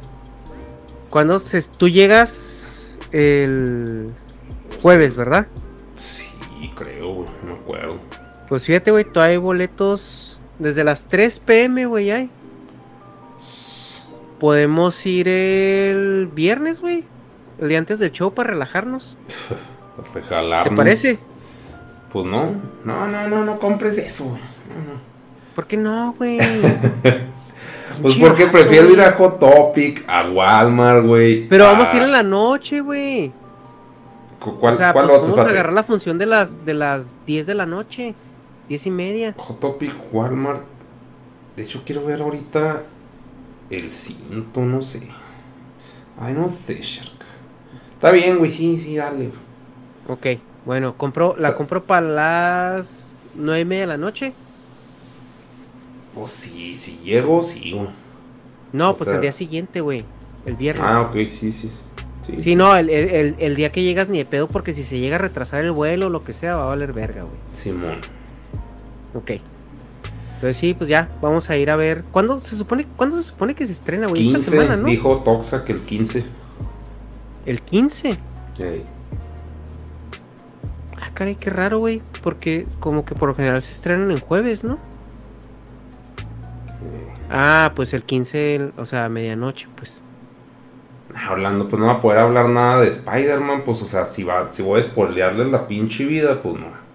Cuando se, tú llegas el jueves, ¿verdad? Sí, creo, güey, no me acuerdo. Pues fíjate, güey, todavía hay boletos desde las 3 pm, güey, hay. Podemos ir el viernes, güey. El día antes del show para relajarnos. Regalarnos. ¿Te parece? Pues no, no, no, no, no compres eso, güey. No, no. ¿Por qué no, güey? Pues porque prefiero ir a Hot Topic, a Walmart, güey. Pero vamos a ir en la noche, güey. Cu- ¿Cuál, o sea, cuál pues otro? vamos a agarrar la función de las de las 10 de la noche. 10 y media. Hot Topic, Walmart. De hecho, quiero ver ahorita el cinto, no sé. Ay, no sé, Shark. Está bien, güey, sí, sí, dale. Ok, bueno, compro, la sea- compro para las 9 y media de la noche. Pues sí, si llego, sí, güey. No, O pues sea- el día siguiente, güey. El viernes. Ah, ok, sí, sí. Sí, sí, no, el, el- el- día que llegas ni de pedo, porque si se llega a retrasar el vuelo o lo que sea, va a valer verga, güey. Simón. Ok. Entonces sí, pues ya, vamos a ir a ver. ¿Cuándo se supone, ¿cuándo se supone que se estrena, güey? Esta 15, semana, ¿no? dijo Toxa que el 15. El 15. Ey. Ah, caray, qué raro, güey. Porque como que por lo general se estrenan en jueves, ¿no? Ah, pues el 15, o sea, medianoche, pues. Hablando, pues no va a poder hablar nada de Spider-Man, pues, o sea, si, va, si voy a spoilearle la pinche vida, pues no.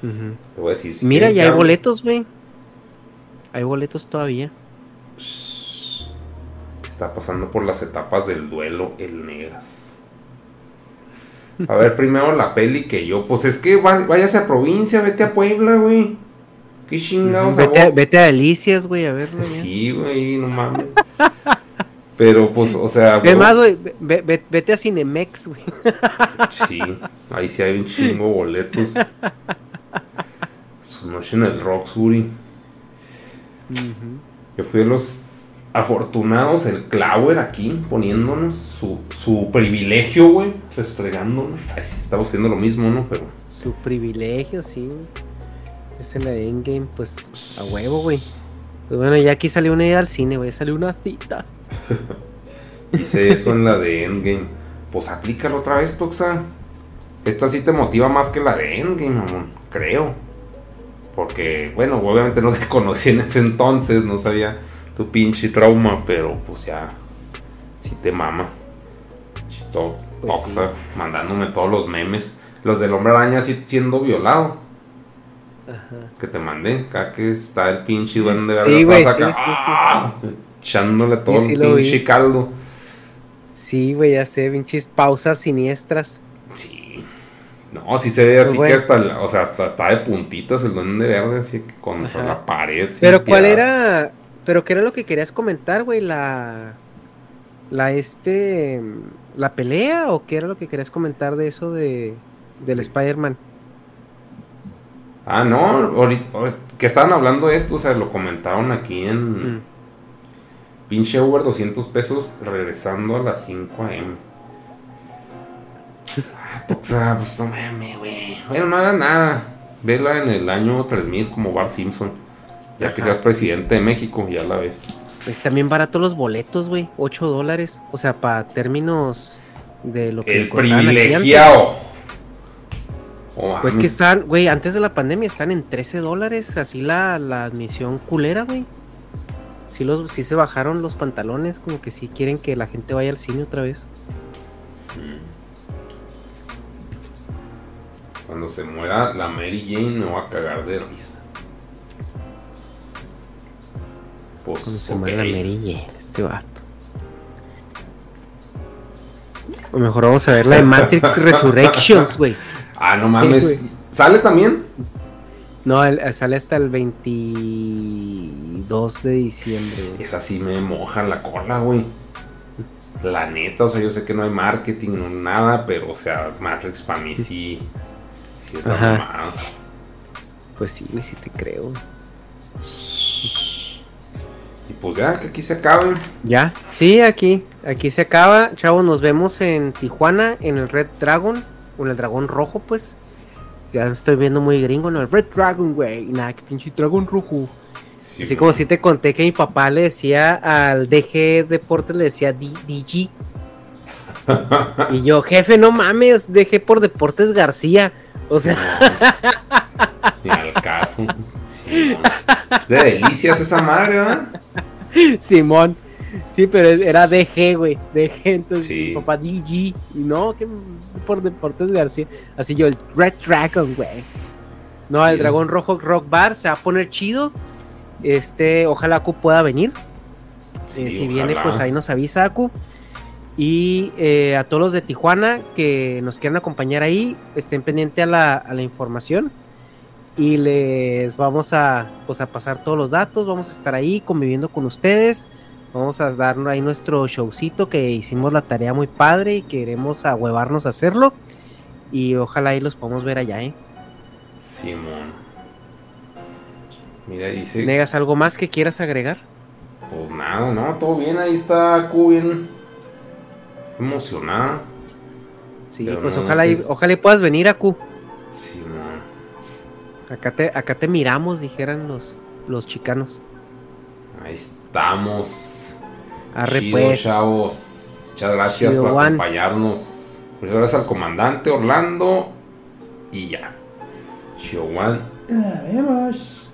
Te voy a decir. si Mira, ya hay boletos, güey. Hay boletos todavía. Está pasando por las etapas del duelo el Negras. A ver, primero la peli que yo. Pues es que váyase a provincia, vete a Puebla, güey. Qué chingados. Vete, a, vete a Delicias, güey, a verlo. Sí, güey, no mames. Pero pues, o sea. Es bro, más, güey, ve- ve- vete a Cinemex, güey. Sí, ahí sí hay un chingo boletos. Su noche en el Roxbury. Yo fui de los afortunados, el Clower aquí, poniéndonos su, su privilegio, güey, restregándonos. Ay, sí, estamos haciendo lo mismo, ¿no? Pero Su privilegio, sí, güey. Es en la de Endgame, pues a huevo, güey. Pues bueno, ya aquí salió una idea al cine, güey. Salió una cita. hice eso en la de Endgame. Pues aplícalo otra vez, Toxa. Esta sí te motiva más que la de Endgame, mamón, creo. Porque, bueno, obviamente no te conocí en ese entonces, no sabía tu pinche trauma, pero pues ya, sí te mama. Chito, Pues Toxa, mandándome todos los memes. Los del hombre araña siendo violado. Ajá. Que te mandé, acá que está el pinche duende Sí, verde güey, sí, acá, sí, sí, ¡ah! echándole todo sí el vi. pinche caldo. Sí, güey, ya sé, pinches pausas siniestras. Sí. No, sí se ve así que hasta, la- o sea, hasta está de puntitas el duende verde, así que contra Ajá. la pared. Pero ¿cuál piedad. era? Pero ¿qué era lo que querías comentar, güey? La la este la pelea o qué era lo que querías comentar de eso de del Spider-Man? Ah, no, ahorita, ahorita que estaban hablando de esto, o sea, lo comentaron aquí en Mm. pinche Uber 200 pesos regresando a las 5 am. Ah, sea, pues no mames, güey. Bueno, no hagas nada. Vela en el año 3000 como Bart Simpson. Ya que Ajá. seas presidente de México, ya la ves. Pues también barato los boletos, güey, 8 dólares, o sea, para términos de lo que El privilegiado. Oh, Pues que están, güey, antes de la pandemia están en 13 dólares, así la, la admisión culera, güey. Sí, los, sí se bajaron los pantalones, como que sí quieren que la gente vaya al cine otra vez. Cuando se muera la Mary Jane me voy a cagar de risa. Pues, Cuando se ok. muere la Mary Jane, este vato. O mejor vamos a ver la de Matrix Resurrections, güey. Ah, no mames. ¿Sale también? No, el- sale hasta el 22 de diciembre, güey. Esa sí me moja la cola, güey. La neta, o sea, yo sé que no hay marketing, no nada, pero, o sea, Matrix para mí sí. Sí está Ajá. mamada. Pues sí, güey, sí te creo. Y pues ya, que aquí se acabe. Ya, sí, aquí, aquí se acaba. Chavos, nos vemos en Tijuana, en el Red Dragon, en el Dragón Rojo, pues. Ya estoy viendo muy gringo, ¿no? El Red Dragon, güey. Nada, que pinche dragón rojo. Sí, Así güey. como si te conté que mi papá le decía al DG Deportes, le decía D- DG. y yo, jefe, no mames, DG por Deportes García. O Sí, sea. Ni al caso. Sí. De delicias esa madre, ¿verdad? Simón. Sí, pero era DG, güey. DG, entonces Sí. mi papá DG. Y no, que por Deportes García. Así yo, el Red Dragon, güey. No, el. Dragón Rojo Rock Bar se va a poner chido. Este, ojalá Aku pueda venir. Eh, si viene, pues ahí nos avisa Aku. Y eh, a todos los de Tijuana que nos quieran acompañar ahí, estén pendientes a la, a la información. Y les vamos a, pues, a pasar todos los datos. Vamos a estar ahí conviviendo con ustedes. Vamos a dar ahí nuestro showcito que hicimos la tarea muy padre y queremos ahuevarnos a hacerlo. Y ojalá ahí los podamos ver allá, ¿eh? Simón. Mira, dice. ¿Negas algo más que quieras agregar? Pues nada, no, todo bien, ahí está Q bien emocionada. Sí, Pero pues no, ojalá, es- ojalá y puedas venir, Aku. Simón. Acá te, acá te miramos, dijeran los, los chicanos. Ahí estamos. Arre, Chido, pues. chavos. Muchas gracias Chido, por Juan. acompañarnos. Muchas gracias al comandante Orlando. Y ya. Chido, Juan. Nos vemos.